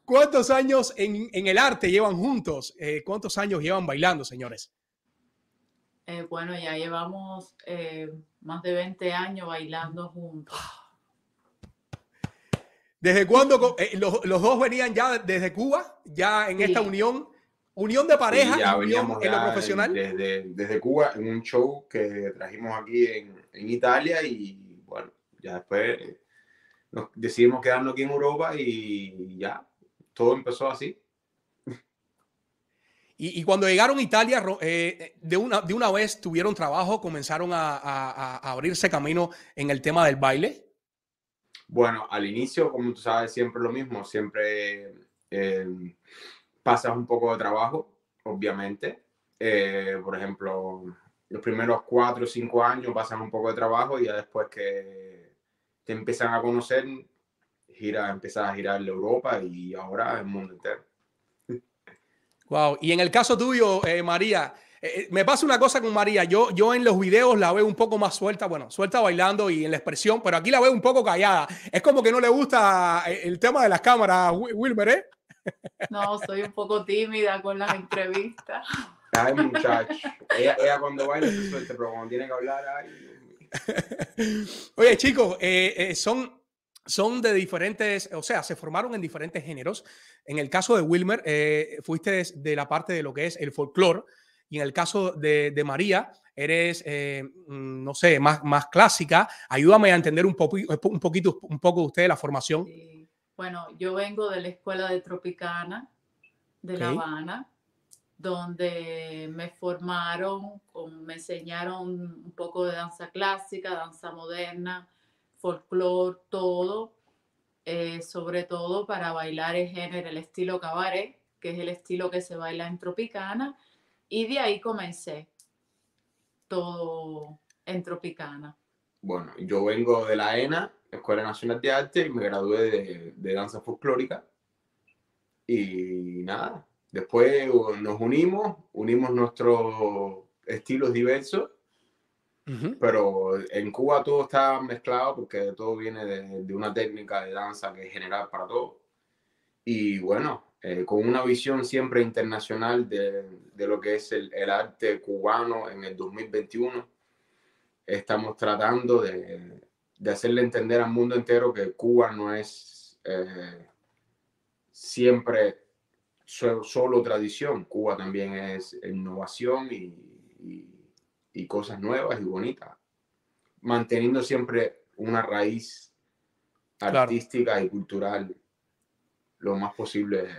¿Cuántos años en, en, el arte llevan juntos? Eh, ¿Cuántos años llevan bailando, señores? Eh, bueno, ya llevamos eh, más de 20 años bailando juntos. ¿Desde cuándo eh, los, dos venían ya desde Cuba, ya en esta unión, unión de pareja, ya unión en lo profesional? Desde, desde Cuba, en un show que trajimos aquí en, en Italia y bueno, ya después nos decidimos quedarnos aquí en Europa y ya, todo empezó así. Y, cuando llegaron a Italia, eh, de, una, de una vez tuvieron trabajo, comenzaron a, abrirse camino en el tema del baile. Bueno, al inicio, como tú sabes, siempre lo mismo, siempre eh, pasas un poco de trabajo, obviamente. Eh, por ejemplo, los primeros cuatro o cinco años pasan un poco de trabajo y ya después que te empiezan a conocer, gira, empiezas a girar la Europa y ahora el mundo entero. Wow. Y en el caso tuyo, eh, María, eh, eh, me pasa una cosa con María. Yo, yo en los videos la veo un poco más suelta, bueno, suelta bailando y en la expresión, pero aquí la veo un poco callada. Es como que no le gusta el tema de las cámaras, Wilmer, ¿eh? No, soy un poco tímida con las entrevistas. Ay, muchacho. Ella, cuando baila se suelta, pero cuando tiene que hablar, ay. Oye, chicos, son son de diferentes, o sea, se formaron en diferentes géneros. En el caso de Wilmer, eh, fuiste de la parte de lo que es el folclore, y en el caso de, María, eres, eh, mm, no sé, más, más clásica. Ayúdame a entender un, un poquito, un poco de usted la formación. Bueno, yo vengo de la escuela de Tropicana, de La Habana, donde me formaron, me enseñaron un poco de danza clásica, danza moderna, folclore, todo, eh, sobre todo para bailar el género, el estilo cabaret, que es el estilo que se baila en Tropicana, y de ahí comencé todo en Tropicana. Bueno, yo vengo de la ENA, Escuela Nacional de Arte, y me gradué de, de danza folclórica. Y nada, después nos unimos, unimos nuestros estilos diversos pero en Cuba todo está mezclado porque todo viene de, de, una técnica de danza que es general para todos. Y bueno, eh, con una visión siempre internacional de, de lo que es el, el, arte cubano en el 2021, estamos tratando de, de, hacerle entender al mundo entero que Cuba no es eh, siempre solo tradición, Cuba también es innovación y, y y cosas nuevas y bonitas, manteniendo siempre una raíz artística y cultural lo más posible.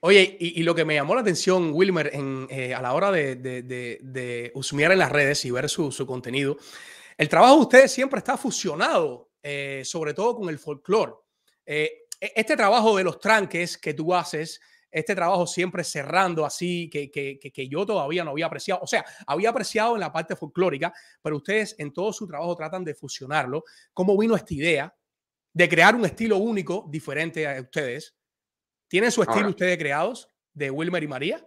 Oye, y, lo que me llamó la atención, Wilmer, en, eh, a la hora de, de, de, en las redes y ver su, su, contenido, el trabajo de ustedes siempre está fusionado, eh, sobre todo con el folclore. Eh, e, este trabajo de los tranques que tú haces, este trabajo siempre cerrando así, que, que, que, yo todavía no había apreciado. O sea, había apreciado en la parte folclórica, pero ustedes en todo su trabajo tratan de fusionarlo. ¿Cómo vino esta idea de crear un estilo único, diferente a ustedes? ¿Tienen su estilo ustedes creados de Wilmer y María?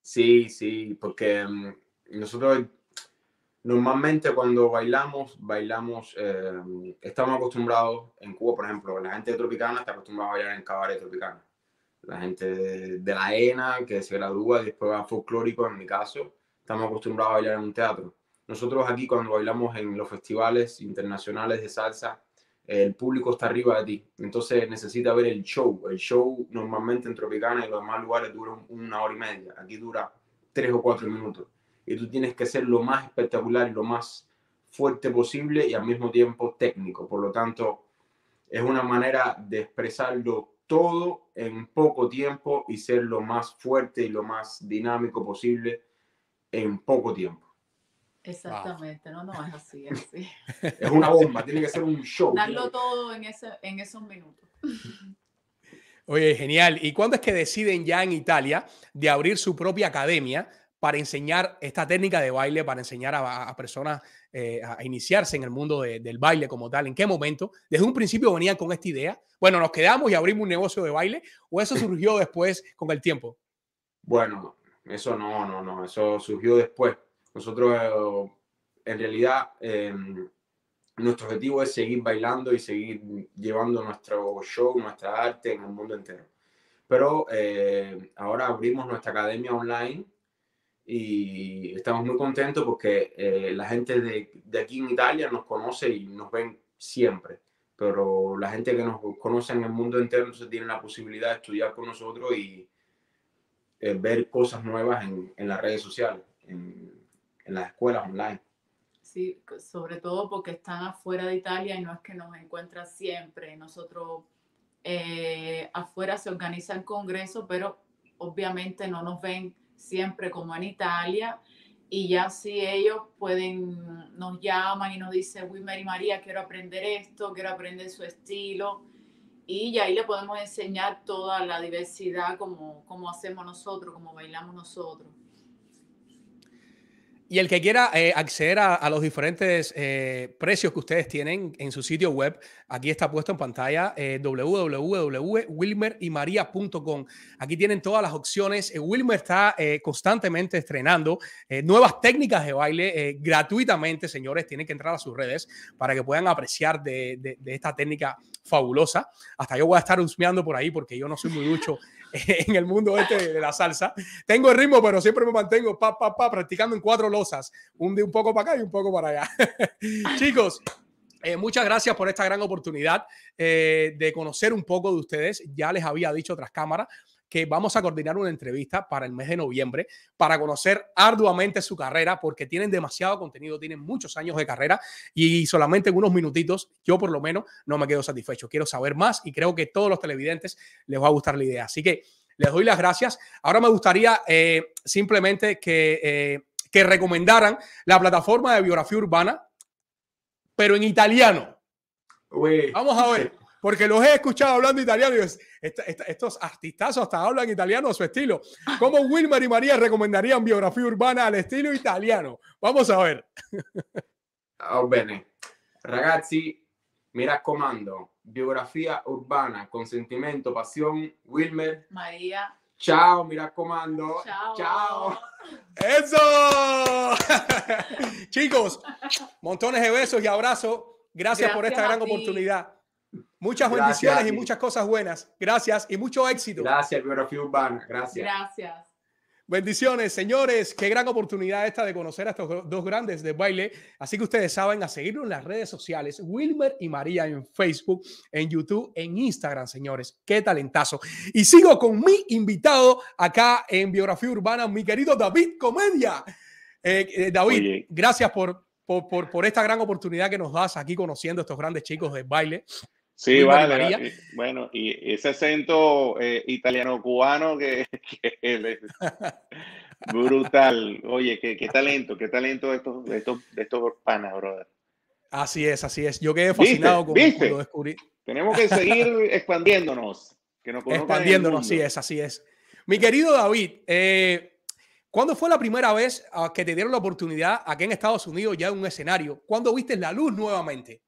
Sí, sí, porque mm, nosotros normalmente cuando bailamos, bailamos, eh, estamos acostumbrados en Cuba, por ejemplo, la gente de Tropicana está acostumbrada a bailar en cabaret tropicana la gente de, la ENA que se gradúa y después va a folclórico, en mi caso, estamos acostumbrados a bailar en un teatro. Nosotros aquí cuando bailamos en los festivales internacionales de salsa, el público está arriba de ti, entonces necesita ver el show. El show normalmente en Tropicana y los demás lugares dura una hora y media, aquí dura tres o cuatro minutos. Y tú tienes que ser lo más espectacular y lo más fuerte posible y al mismo tiempo técnico. Por lo tanto, es una manera de expresarlo todo en poco tiempo y ser lo más fuerte y lo más dinámico posible en poco tiempo. Exactamente, no, no es así, es así. es una bomba, tiene que ser un show. Darlo todo en, ese, en esos minutos. Oye, genial. ¿Y cuándo es que deciden ya en Italia de abrir su propia academia para enseñar esta técnica de baile, para enseñar a, personas eh, a iniciarse en el mundo del baile como tal? ¿En qué momento? ¿Desde un principio venían con esta idea? Bueno, nos quedamos y abrimos un negocio de baile, o eso surgió después con el tiempo? Bueno, eso no, no, no, eso surgió después. Nosotros, en realidad, em, nuestro objetivo es seguir bailando y seguir llevando nuestro show, nuestra arte en el mundo entero. Pero eh, ahora abrimos nuestra academia online y estamos muy contentos porque eh, la gente de, de, aquí en Italia nos conoce y nos ven siempre, pero la gente que nos conoce en el mundo entero se tiene la posibilidad de estudiar con nosotros y eh, ver cosas nuevas en, en, las redes sociales, en, en las escuelas online. Sí, sobre todo porque están afuera de Italia y no es que nos encuentran siempre. Nosotros eh, afuera se organizan congresos, pero obviamente no nos ven siempre como en Italia. Y ya si ellos pueden, nos llaman y nos dicen, Wilmer y María, quiero aprender esto, quiero aprender su estilo. Y ahí le podemos enseñar toda la diversidad como, como hacemos nosotros, como bailamos nosotros. Y el que quiera eh, acceder a, los diferentes eh, precios que ustedes tienen en su sitio web, aquí está puesto en pantalla eh, www.wilmerymaria.com. Aquí tienen todas las opciones. Eh, Wilmer está constantemente estrenando nuevas técnicas de baile gratuitamente, señores. Tienen que entrar a sus redes para que puedan apreciar de, de esta técnica fabulosa. Hasta yo voy a estar husmeando por ahí porque yo no soy muy ducho en el mundo este de la salsa. Tengo el ritmo, pero siempre me mantengo pa, pa, pa, practicando en cuatro losas, un un poco para acá y un poco para allá. Chicos, eh, muchas gracias por esta gran oportunidad eh, de conocer un poco de ustedes. Ya les había dicho tras cámara que vamos a coordinar una entrevista para el mes de noviembre para conocer arduamente su carrera, porque tienen demasiado contenido, tienen muchos años de carrera y solamente en unos minutitos, yo por lo menos no me quedo satisfecho. Quiero saber más y creo que todos los televidentes les va a gustar la idea. Así que Les doy las gracias. Ahora me gustaría eh, simplemente que, eh, que recomendaran la plataforma de biografía urbana, pero en italiano. Vamos a ver, porque los he escuchado hablando italiano y estos artistas hasta hablan italiano a su estilo. ¿Cómo Wilmer y María recomendarían biografía urbana al estilo italiano? Vamos a ver. Oh, bene. Ragazzi, mi raccomando, biografia urbana, consentimento, pasión, Wilmer. María. Ciao, mi raccomando. Ciao. Ciao. ¡Eso! Chicos, montones de besos y abrazos. Gracias, por esta gran oportunidad. Muchas bendiciones y muchas cosas buenas. Gracias y mucho éxito. Gracias, biografía urbana. Gracias. Gracias. Bendiciones, señores. Qué gran oportunidad esta de conocer a estos dos grandes de baile. Así que ustedes saben a seguirnos en las redes sociales, Wilmer y María en Facebook, en YouTube, en Instagram, señores. Qué talentazo. Y sigo con mi invitado acá en Biografía Urbana, mi querido David Comedia. Eh, eh, David, gracias por, por, por, esta gran oportunidad que nos das aquí conociendo a estos grandes chicos de baile. Sí, vale. bueno, y ese acento eh, italiano-cubano que, es brutal. Oye, qué, qué, talento, qué talento de estos, de estos, de estos panas, brother. Así es, así es. Yo quedé fascinado con, lo descubrí. Tenemos que seguir expandiéndonos. Que nos expandiéndonos, sí es, así es. Mi querido David, eh, ¿cuándo fue la primera vez ah, que te dieron la oportunidad aquí en Estados Unidos ya en un escenario? ¿Cuándo viste la luz nuevamente?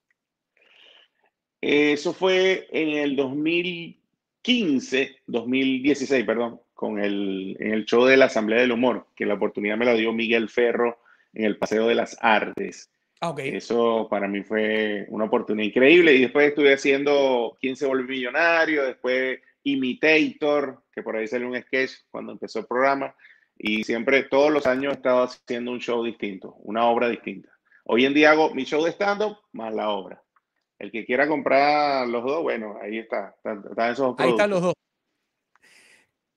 Eso fue en el 2015, 2016, perdón, con el, en el show de la Asamblea del Humor, que la oportunidad me la dio Miguel Ferro en el Paseo de las Artes. Ah, okay. Eso para mí fue una oportunidad increíble. Y después estuve haciendo ¿Quién se volvió millonario? Después Imitator, que por ahí salió un sketch cuando empezó el programa. Y siempre, todos los años, he estado haciendo un show distinto, una obra distinta. Hoy en día hago mi show de stand-up más la obra. El que quiera comprar los dos, bueno, ahí está. Están, esos ahí están los dos.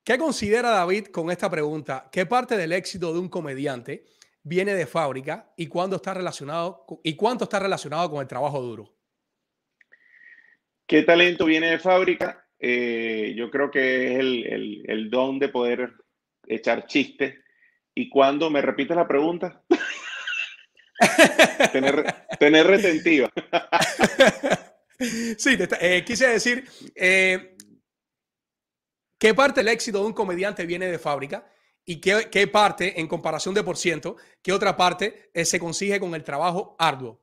¿Qué considera David con esta pregunta? ¿Qué parte del éxito de un comediante viene de fábrica y cuándo está relacionado y cuánto está relacionado con el trabajo duro? ¿Qué talento viene de fábrica? Eh, yo creo que es el, el, don de poder echar chistes. ¿Y cuándo? ¿Me repites la pregunta? tener, tener retentiva. sí, eh, quise decir, eh, ¿qué parte del éxito de un comediante viene de fábrica? ¿Y qué, qué parte, en comparación de por ciento, qué otra parte eh, se consigue con el trabajo arduo?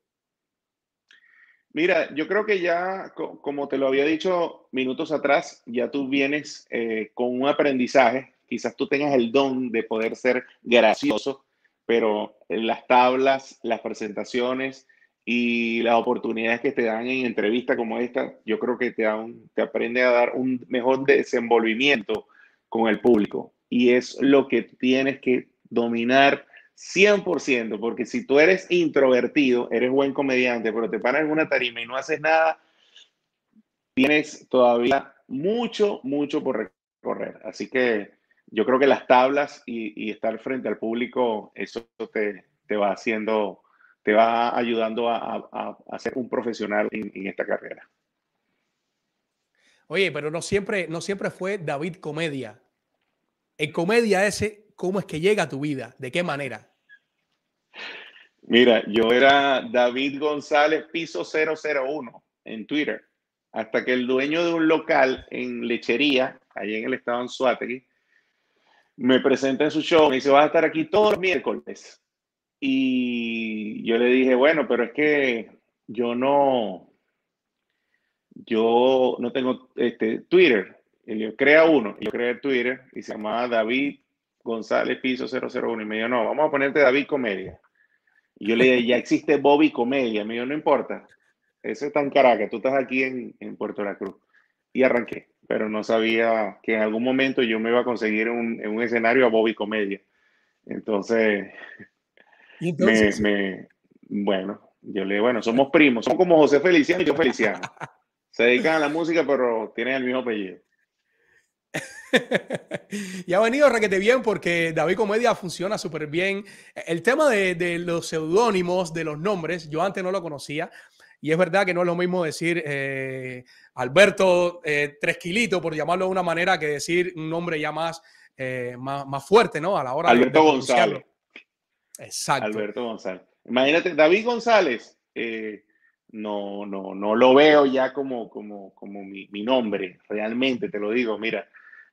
Mira, yo creo que ya, como te lo había dicho minutos atrás, ya tú vienes con un aprendizaje. Quizás tú tengas el don de poder ser gracioso, pero las tablas, las presentaciones y las oportunidades que te dan en entrevistas como esta, yo creo que te, dan, te aprende a dar un mejor desenvolvimiento con el público. Y es lo que tienes que dominar 100%, porque si tú eres introvertido, eres buen comediante, pero te paras en una tarima y no haces nada, tienes todavía mucho, mucho por recorrer. Así que yo creo que las tablas y, estar frente al público, eso te, te, va haciendo, te va ayudando a, a, ser un profesional en, esta carrera. Oye, pero no siempre, no siempre fue David Comedia. En comedia ese, ¿cómo es que llega a tu vida? ¿De qué manera? Mira, yo era David González Piso 001 en Twitter, hasta que el dueño de un local en lechería, allá en el estado de Anzuategui, me presenta en su show, me dice, vas a estar aquí todos los miércoles. Y yo le dije, bueno, pero es que yo no, yo no tengo este, Twitter. Y yo crea uno, yo creé Twitter y se llamaba David González Piso 001. Y me dijo, no, vamos a ponerte David Comedia. Y yo le dije, ya existe Bobby Comedia. Me dijo, no importa. Eso está en Caracas, tú estás aquí en, en Puerto La Cruz. Y arranqué pero no sabía que en algún momento yo me iba a conseguir un, en un escenario a Bobby Comedia. Entonces, Me, bueno, yo le digo, bueno, somos primos, somos como José Feliciano y yo Feliciano. Se dedican a la música, pero tienen el mismo apellido. y ha venido requete bien porque David Comedia funciona súper bien. El tema de, de los seudónimos, de los nombres, yo antes no lo conocía. Y es verdad que no es lo mismo decir eh, Alberto eh, Tresquilito, por llamarlo de una manera, que decir un nombre ya más, eh, más, fuerte, ¿no? A la hora Alberto de, González. Exacto. Alberto González. Imagínate, David González, no, no, no lo veo ya como, como, como mi, mi, nombre, realmente te lo digo. Mira,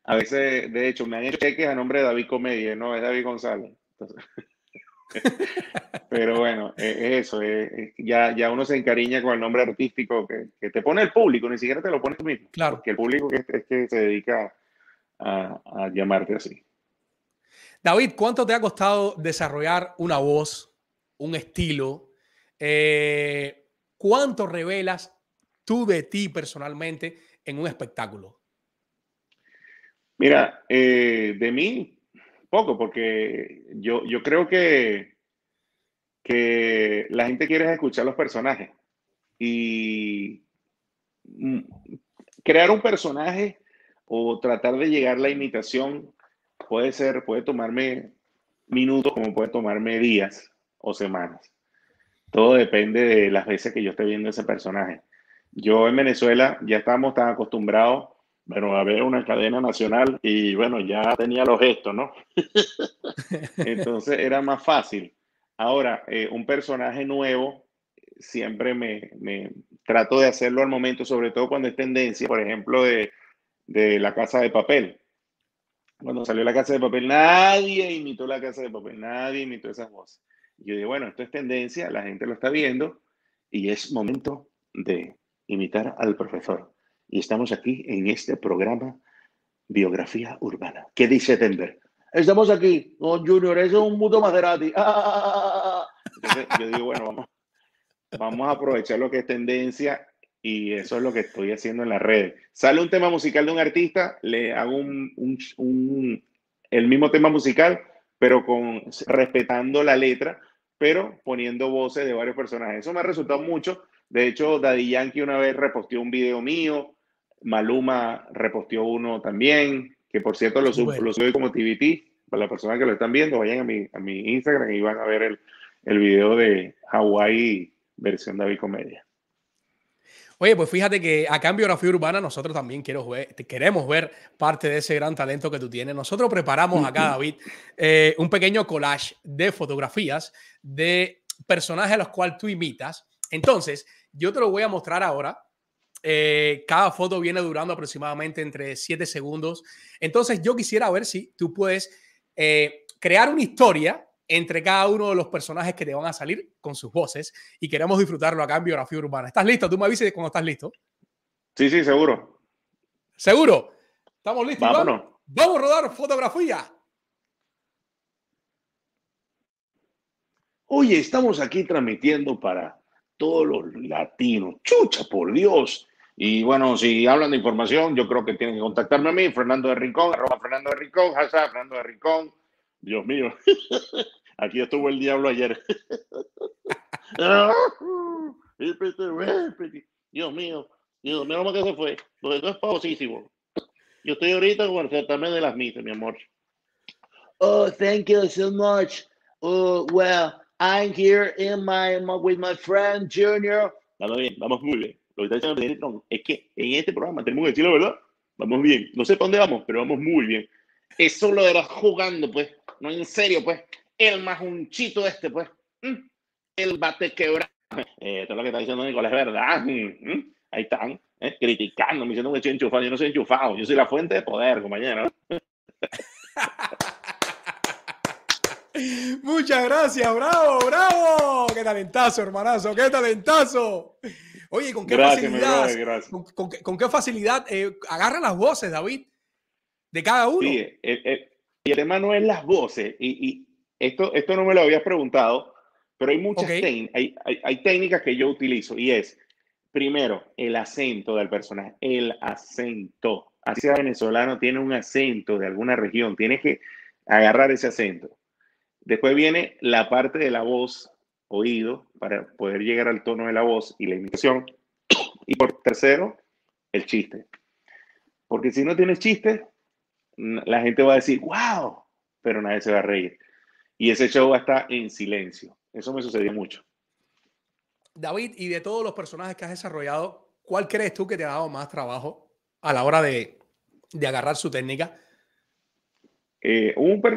a veces, de hecho, me han hecho cheques a nombre de David Comedia, no es David González. pero bueno, es eso, ya, ya uno se encariña con el nombre artístico que, te pone el público, ni siquiera te lo pone tú mismo. Claro. Que el público es, que se dedica a, a llamarte así. David, ¿cuánto te ha costado desarrollar una voz, un estilo? Eh, ¿Cuánto revelas tú de ti personalmente en un espectáculo? Mira, eh, de mí, poco, porque yo, yo creo que, que la gente quiere escuchar los personajes. Y mm, crear un personaje o tratar de llegar a la imitación puede ser, puede tomarme minutos como puede tomarme días o semanas. Todo depende de las veces que yo esté viendo ese personaje. Yo en Venezuela ya estamos tan acostumbrados, bueno, a ver una cadena nacional y bueno, ya tenía los gestos, ¿no? Entonces era más fácil. Ahora, eh, un personaje nuevo, siempre me, trato de hacerlo al momento, sobre todo cuando es tendencia, por ejemplo, de, de La Casa de Papel. Cuando salió La Casa de Papel, nadie imitó La Casa de Papel, nadie imitó esas voces yo digo, bueno, esto es tendencia, la gente lo está viendo y es momento de imitar al profesor. Y estamos aquí en este programa Biografía Urbana. ¿Qué dice Denver? Estamos aquí con Junior, eso es un mundo Maserati. ¡Ah! Entonces, yo digo, bueno, vamos, a aprovechar lo que es tendencia y eso es lo que estoy haciendo en las redes. Sale un tema musical de un artista, le hago un, el mismo tema musical, pero con respetando la letra pero poniendo voces de varios personajes. Eso me ha resultado mucho. De hecho, Daddy Yankee una vez reposteó un video mío, Maluma reposteó uno también, que por cierto lo, subo como TVT. Para las personas que lo están viendo, vayan a mi, a mi Instagram y van a ver el, el video de Hawaii versión David Comedia. Oye, pues fíjate que acá en Biografía Urbana nosotros también queremos ver parte de ese gran talento que tú tienes. Nosotros preparamos acá, David, eh, un pequeño collage de fotografías de personajes a los cuales tú imitas. Entonces, yo te lo voy a mostrar ahora. Eh, cada foto viene durando aproximadamente entre 7 segundos. Entonces, yo quisiera ver si tú puedes eh, crear una historia entre cada uno de los personajes que te van a salir con sus voces y queremos disfrutarlo acá en Biografía Urbana. ¿Estás listo? Tú me avises cuando estás listo. Sí, sí, seguro. ¿Seguro? ¿Estamos listos? Vámonos. Vamos a rodar fotografía. Oye, estamos aquí transmitiendo para todos los latinos. Chucha, por Dios. Y bueno, si hablan de información, yo creo que tienen que contactarme a mí, Fernando de Rincón, arroba Fernando de Rincón, hashtag Fernando de Rincón. Dios mío. Aquí estuvo el diablo ayer. Dios mío. Dios mío, ¿cómo que se fue? Porque esto es famosísimo. Yo estoy ahorita con el certamen de las misas, mi amor. Oh, thank you so much. Oh, well, I'm here in my, with my friend Junior. Vamos bien, vamos muy bien. Lo que está diciendo es que en este programa tenemos que decir verdad. Vamos bien. No sé para dónde vamos, pero vamos muy bien. Eso lo era jugando, pues. No en serio, pues el majunchito este, pues, el bate quebrado. Eh, es lo que está diciendo Nicolás, es verdad. Ahí están, eh, criticando, me diciendo que estoy enchufado. Yo no soy enchufado, yo soy la fuente de poder, compañero. Muchas gracias, bravo, bravo. Qué talentazo, hermanazo, qué talentazo. Oye, ¿con qué facilidad? con, qué facilidad eh, agarran las voces, David, de cada uno? Sí, el, y el tema no es las voces, y, esto, esto no me lo habías preguntado, pero hay muchas hay, hay, técnicas que yo utilizo y es, primero, el acento del personaje, el acento. Así sea venezolano, tiene un acento de alguna región, tienes que agarrar ese acento. Después viene la parte de la voz, oído, para poder llegar al tono de la voz y la imitación. Y por tercero, el chiste. Porque si no tienes chiste, la gente va a decir, wow, pero nadie se va a reír y ese show va a estar en silencio. Eso me sucedió mucho. David, y de todos los personajes que has desarrollado, ¿cuál crees tú que te ha dado más trabajo a la hora de, de agarrar su técnica? Eh,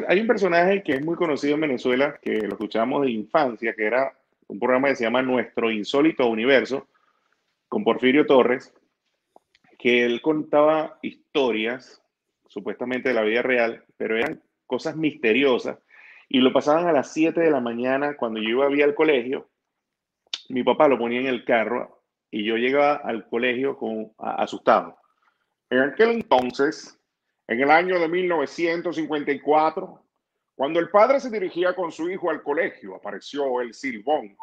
hay un personaje que es muy conocido en Venezuela, que lo escuchamos de infancia, que era un programa que se llama Nuestro Insólito Universo, con Porfirio Torres, que él contaba historias, supuestamente de la vida real, pero eran cosas misteriosas, y lo pasaban a las 7 de la mañana cuando yo iba al colegio, mi papá lo ponía en el carro y yo llegaba al colegio con, asustado. En aquel entonces, en el año de 1954, cuando el padre se dirigía con su hijo al colegio, apareció el silbón.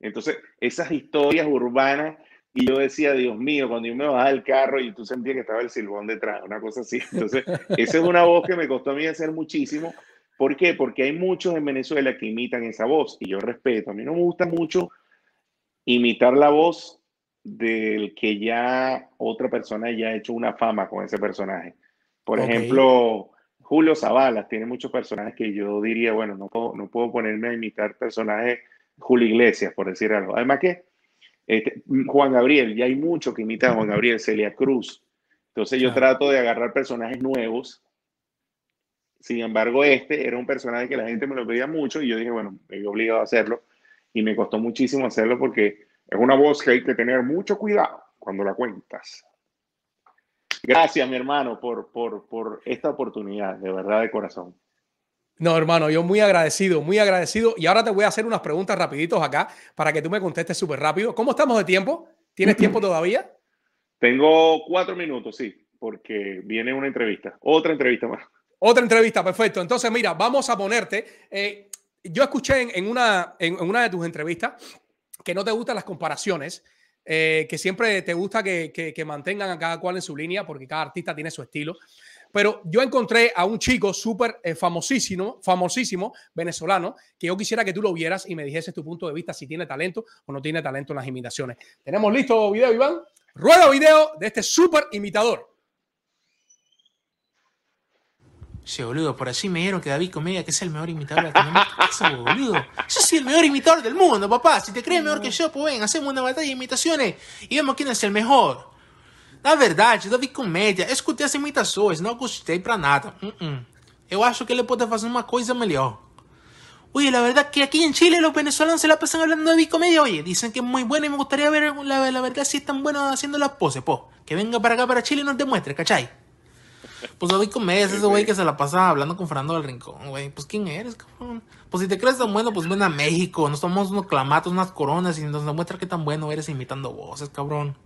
Entonces, esas historias urbanas, y yo decía, Dios mío, cuando yo me bajaba del carro y tú sentías que estaba el silbón detrás, una cosa así. Entonces, esa es una voz que me costó a mí hacer muchísimo. ¿Por qué? Porque hay muchos en Venezuela que imitan esa voz y yo respeto. A mí no me gusta mucho imitar la voz del que ya otra persona ya ha hecho una fama con ese personaje. Por ejemplo, Julio Zavala tiene muchos personajes que yo diría, bueno, no puedo, no puedo ponerme a imitar personajes Julio Iglesias, por decir algo. Además que este, Juan Gabriel, ya hay mucho que imita a Juan Gabriel, Celia Cruz. Entonces yo trato de agarrar personajes nuevos. Sin embargo, este era un personaje que la gente me lo pedía mucho y yo dije, bueno, me he obligado a hacerlo. Y me costó muchísimo hacerlo porque es una voz que hay que tener mucho cuidado cuando la cuentas. Gracias, mi hermano, por, por, por esta oportunidad, de verdad, de corazón. No, hermano, yo muy agradecido, muy agradecido. Y ahora te voy a hacer unas preguntas rapiditos acá para que tú me contestes súper rápido. ¿Cómo estamos de tiempo? ¿Tienes tiempo todavía? Tengo cuatro minutos, sí, porque viene una entrevista, otra entrevista más. Otra entrevista, perfecto. Entonces, mira, vamos a ponerte. Eh, yo escuché en, una, en una de tus entrevistas que no te gustan las comparaciones, eh, que siempre te gusta que, que, mantengan a cada cual en su línea, porque cada artista tiene su estilo. Pero yo encontré a un chico súper eh, famosísimo, famosísimo, venezolano, que yo quisiera que tú lo vieras y me dijese tu punto de vista si tiene talento o no tiene talento en las imitaciones. ¿Tenemos listo video, Iván? Rueda video de este súper imitador. Sí, boludo, por así me dieron que David Comedia, que es el mejor imitador de Latinoamérica. boludo? Yo soy el mejor imitador del mundo, papá. Si te crees mejor que yo, pues ven, hacemos una batalla de imitaciones y vemos quién es el mejor. Na verdade, David Comédia, escutei as imitações, não gostei pra nada. Uh -uh. Eu acho que ele pode fazer uma coisa melhor. Oye, la verdad que aquí en Chile los venezolanos se la pasan hablando de David Comedia. Oye, dicen que es muy bueno y me gustaría ver la, la verdad si es tan bueno haciendo las poses. Po, que venga para acá, para Chile y nos demuestre, ¿cachai? Pues David Comedia es ese güey que se la pasa hablando con Fernando del Rincón, güey. Pues ¿quién eres, cabrón? Pues si te crees tan bueno, pues ven a México. Nos tomamos unos clamatos, unas coronas y nos demuestra que tan bueno eres imitando voces, cabrón.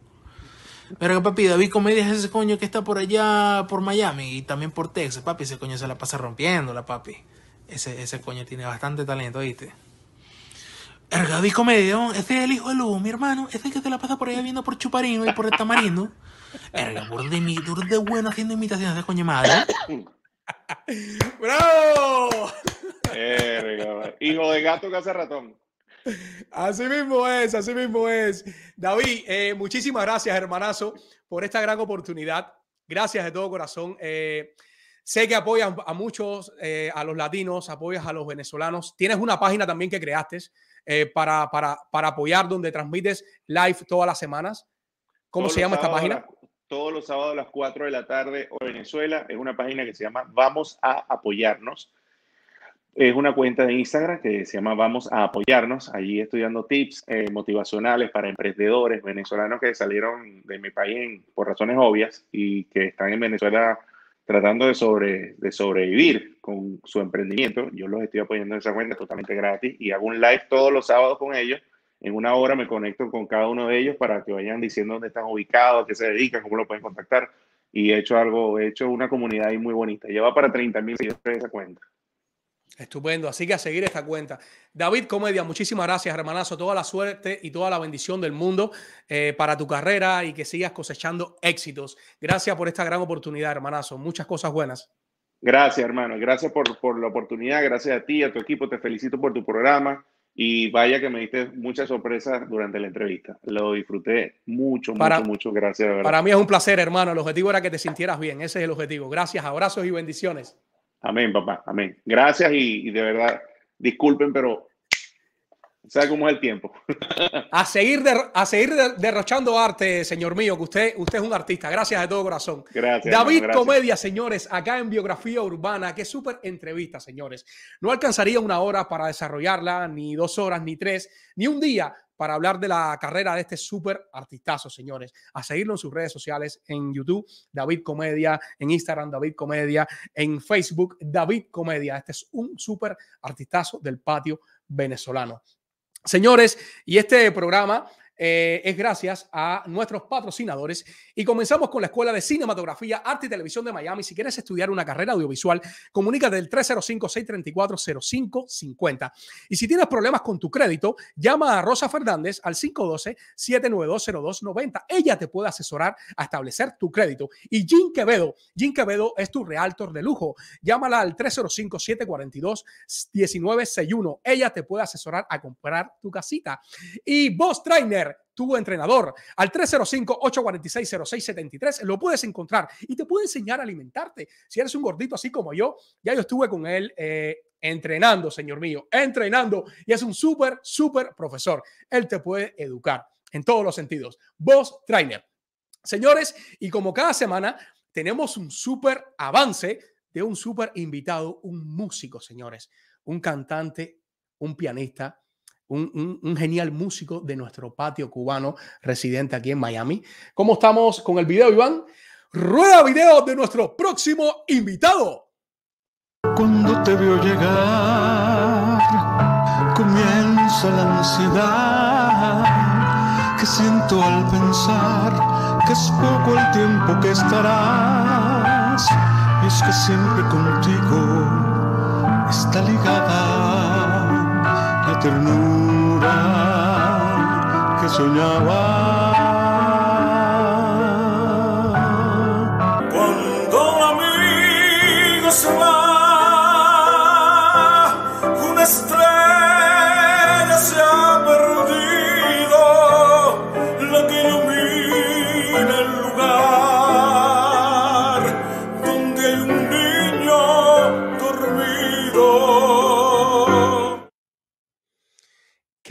Pero papi, David Comedia es ese coño que está por allá, por Miami y también por Texas, papi. Ese coño se la pasa rompiéndola, papi. Ese, ese coño tiene bastante talento, ¿viste? El David Comedia, ese es el hijo de Lugo, mi hermano. Ese que se la pasa por allá viendo por Chuparino y por el Tamarindo. Erga, de, mi, de bueno haciendo imitaciones de coño madre. ¡Bravo! hijo de gato que hace ratón. Así mismo es, así mismo es. David, eh, muchísimas gracias, hermanazo, por esta gran oportunidad. Gracias de todo corazón. Eh, sé que apoyas a muchos, eh, a los latinos, apoyas a los venezolanos. Tienes una página también que creaste para, para, para apoyar, donde transmites live todas las semanas. ¿Cómo se llama esta página? Todos los sábados a las 4 de la tarde o Venezuela. Es una página que se llama Vamos a apoyarnos. Es una cuenta de Instagram que se llama Vamos a apoyarnos. Allí estoy dando tips eh, motivacionales para emprendedores venezolanos que salieron de mi país por razones obvias y que están en Venezuela tratando de, de sobrevivir con su emprendimiento. Yo los estoy apoyando en esa cuenta totalmente gratis y hago un live todos los sábados con ellos. En una hora me conecto con cada uno de ellos para que vayan diciendo dónde están ubicados, qué se dedican, cómo lo pueden contactar. Y he hecho algo, he hecho una comunidad ahí muy bonita. Lleva para 30 mil seguidores esa cuenta. Estupendo, así que a seguir esta cuenta. David Comedia, muchísimas gracias, hermanazo. Toda la suerte y toda la bendición del mundo eh, para tu carrera y que sigas cosechando éxitos. Gracias por esta gran oportunidad, hermanazo. Muchas cosas buenas. Gracias, hermano. Gracias por, por la oportunidad. Gracias a ti, a tu equipo. Te felicito por tu programa. Y vaya que me diste muchas sorpresas durante la entrevista. Lo disfruté mucho, mucho, mucho. Gracias. Para mí es un placer, hermano. El objetivo era que te sintieras bien. Ese es el objetivo. Gracias, abrazos y bendiciones. Amén, papá. Amén. Gracias y, de verdad, disculpen, pero ¿Sabe cómo es el tiempo? a seguir, a seguir derrochando arte, señor mío, que usted, usted es un artista. Gracias de todo corazón. Gracias. David Comedia, señores, acá en Biografía Urbana. Qué súper entrevista, señores. No alcanzaría una hora para desarrollarla, ni dos horas, ni tres, ni un día para hablar de la carrera de este súper artistazo, señores. A seguirlo en sus redes sociales, en YouTube, David Comedia, en Instagram, David Comedia, en Facebook, David Comedia. Este es un súper artistazo del patio venezolano. Señores, y este programa eh, es gracias a nuestros patrocinadores. Y comenzamos con la Escuela de Cinematografía, Arte y Televisión de Miami. Si quieres estudiar una carrera audiovisual, comunícate del 305-634-0550. Y si tienes problemas con tu crédito, llama a Rosa Fernández al 512-792-0290. Ella te puede asesorar a establecer tu crédito. Y Jim Quevedo, Jim Quevedo es tu realtor de lujo. Llámala al 305-742-1961. Ella te puede asesorar a comprar tu casita. Y Boss Trainer tu entrenador, al 305-846-0673. Lo puedes encontrar y te puede enseñar a alimentarte. Si eres un gordito así como yo, ya yo estuve con él eh, entrenando, señor mío, entrenando. Y es un súper, súper profesor. Él te puede educar en todos los sentidos. Boss Trainer. Señores, y como cada semana tenemos un súper avance de un súper invitado, un músico, señores, un cantante, un pianista, un, genial músico de nuestro patio cubano residente aquí en Miami. ¿Cómo estamos con el video, Iván? Rueda video de nuestro próximo invitado. Cuando te veo llegar, comienza la ansiedad que siento al pensar que es poco el tiempo que estarás. Y es que siempre contigo está ligada ternura que soñaba. Cuando un amigo se va,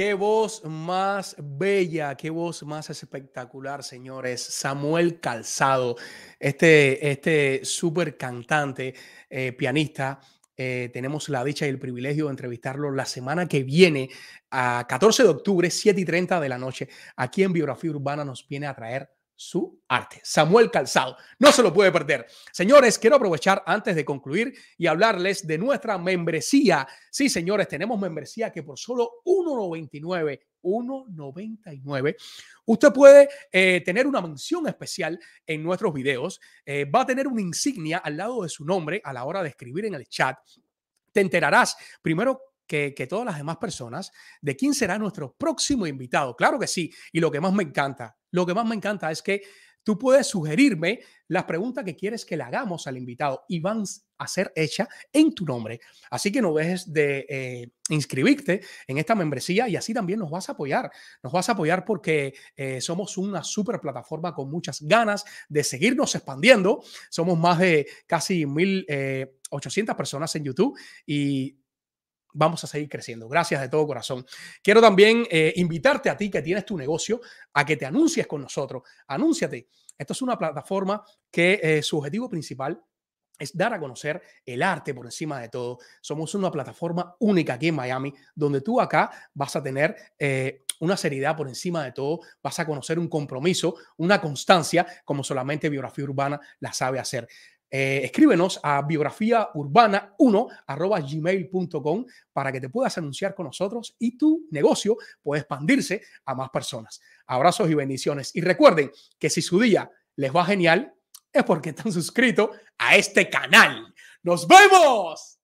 Qué voz más bella, qué voz más espectacular, señores. Samuel Calzado, este, este súper cantante, eh, pianista. Eh, tenemos la dicha y el privilegio de entrevistarlo la semana que viene, a 14 de octubre, 7 y 30 de la noche. Aquí en Biografía Urbana nos viene a traer su arte. Samuel Calzado, no se lo puede perder. Señores, quiero aprovechar antes de concluir y hablarles de nuestra membresía. Sí, señores, tenemos membresía que por solo 1.99, 1.99, usted puede eh, tener una mención especial en nuestros videos. Eh, va a tener una insignia al lado de su nombre a la hora de escribir en el chat. Te enterarás primero que, todas las demás personas de quién será nuestro próximo invitado. Claro que sí. Y lo que más me encanta, lo que más me encanta es que tú puedes sugerirme las preguntas que quieres que le hagamos al invitado y van a ser hechas en tu nombre. Así que no dejes de eh, inscribirte en esta membresía y así también nos vas a apoyar. Nos vas a apoyar porque eh, somos una super plataforma con muchas ganas de seguirnos expandiendo. Somos más de casi 1.800 eh, personas en YouTube y vamos a seguir creciendo. Gracias de todo corazón. Quiero también eh, invitarte a ti que tienes tu negocio a que te anuncies con nosotros. Anúnciate. Esto es una plataforma que eh, su objetivo principal es dar a conocer el arte por encima de todo. Somos una plataforma única aquí en Miami, donde tú acá vas a tener eh, una seriedad por encima de todo, vas a conocer un compromiso, una constancia, como solamente Biografía Urbana la sabe hacer. Eh, escríbenos a biografiaurbana1.gmail.com para que te puedas anunciar con nosotros y tu negocio pueda expandirse a más personas. Abrazos y bendiciones. Y recuerden que si su día les va genial, es porque están suscritos a este canal. ¡Nos vemos!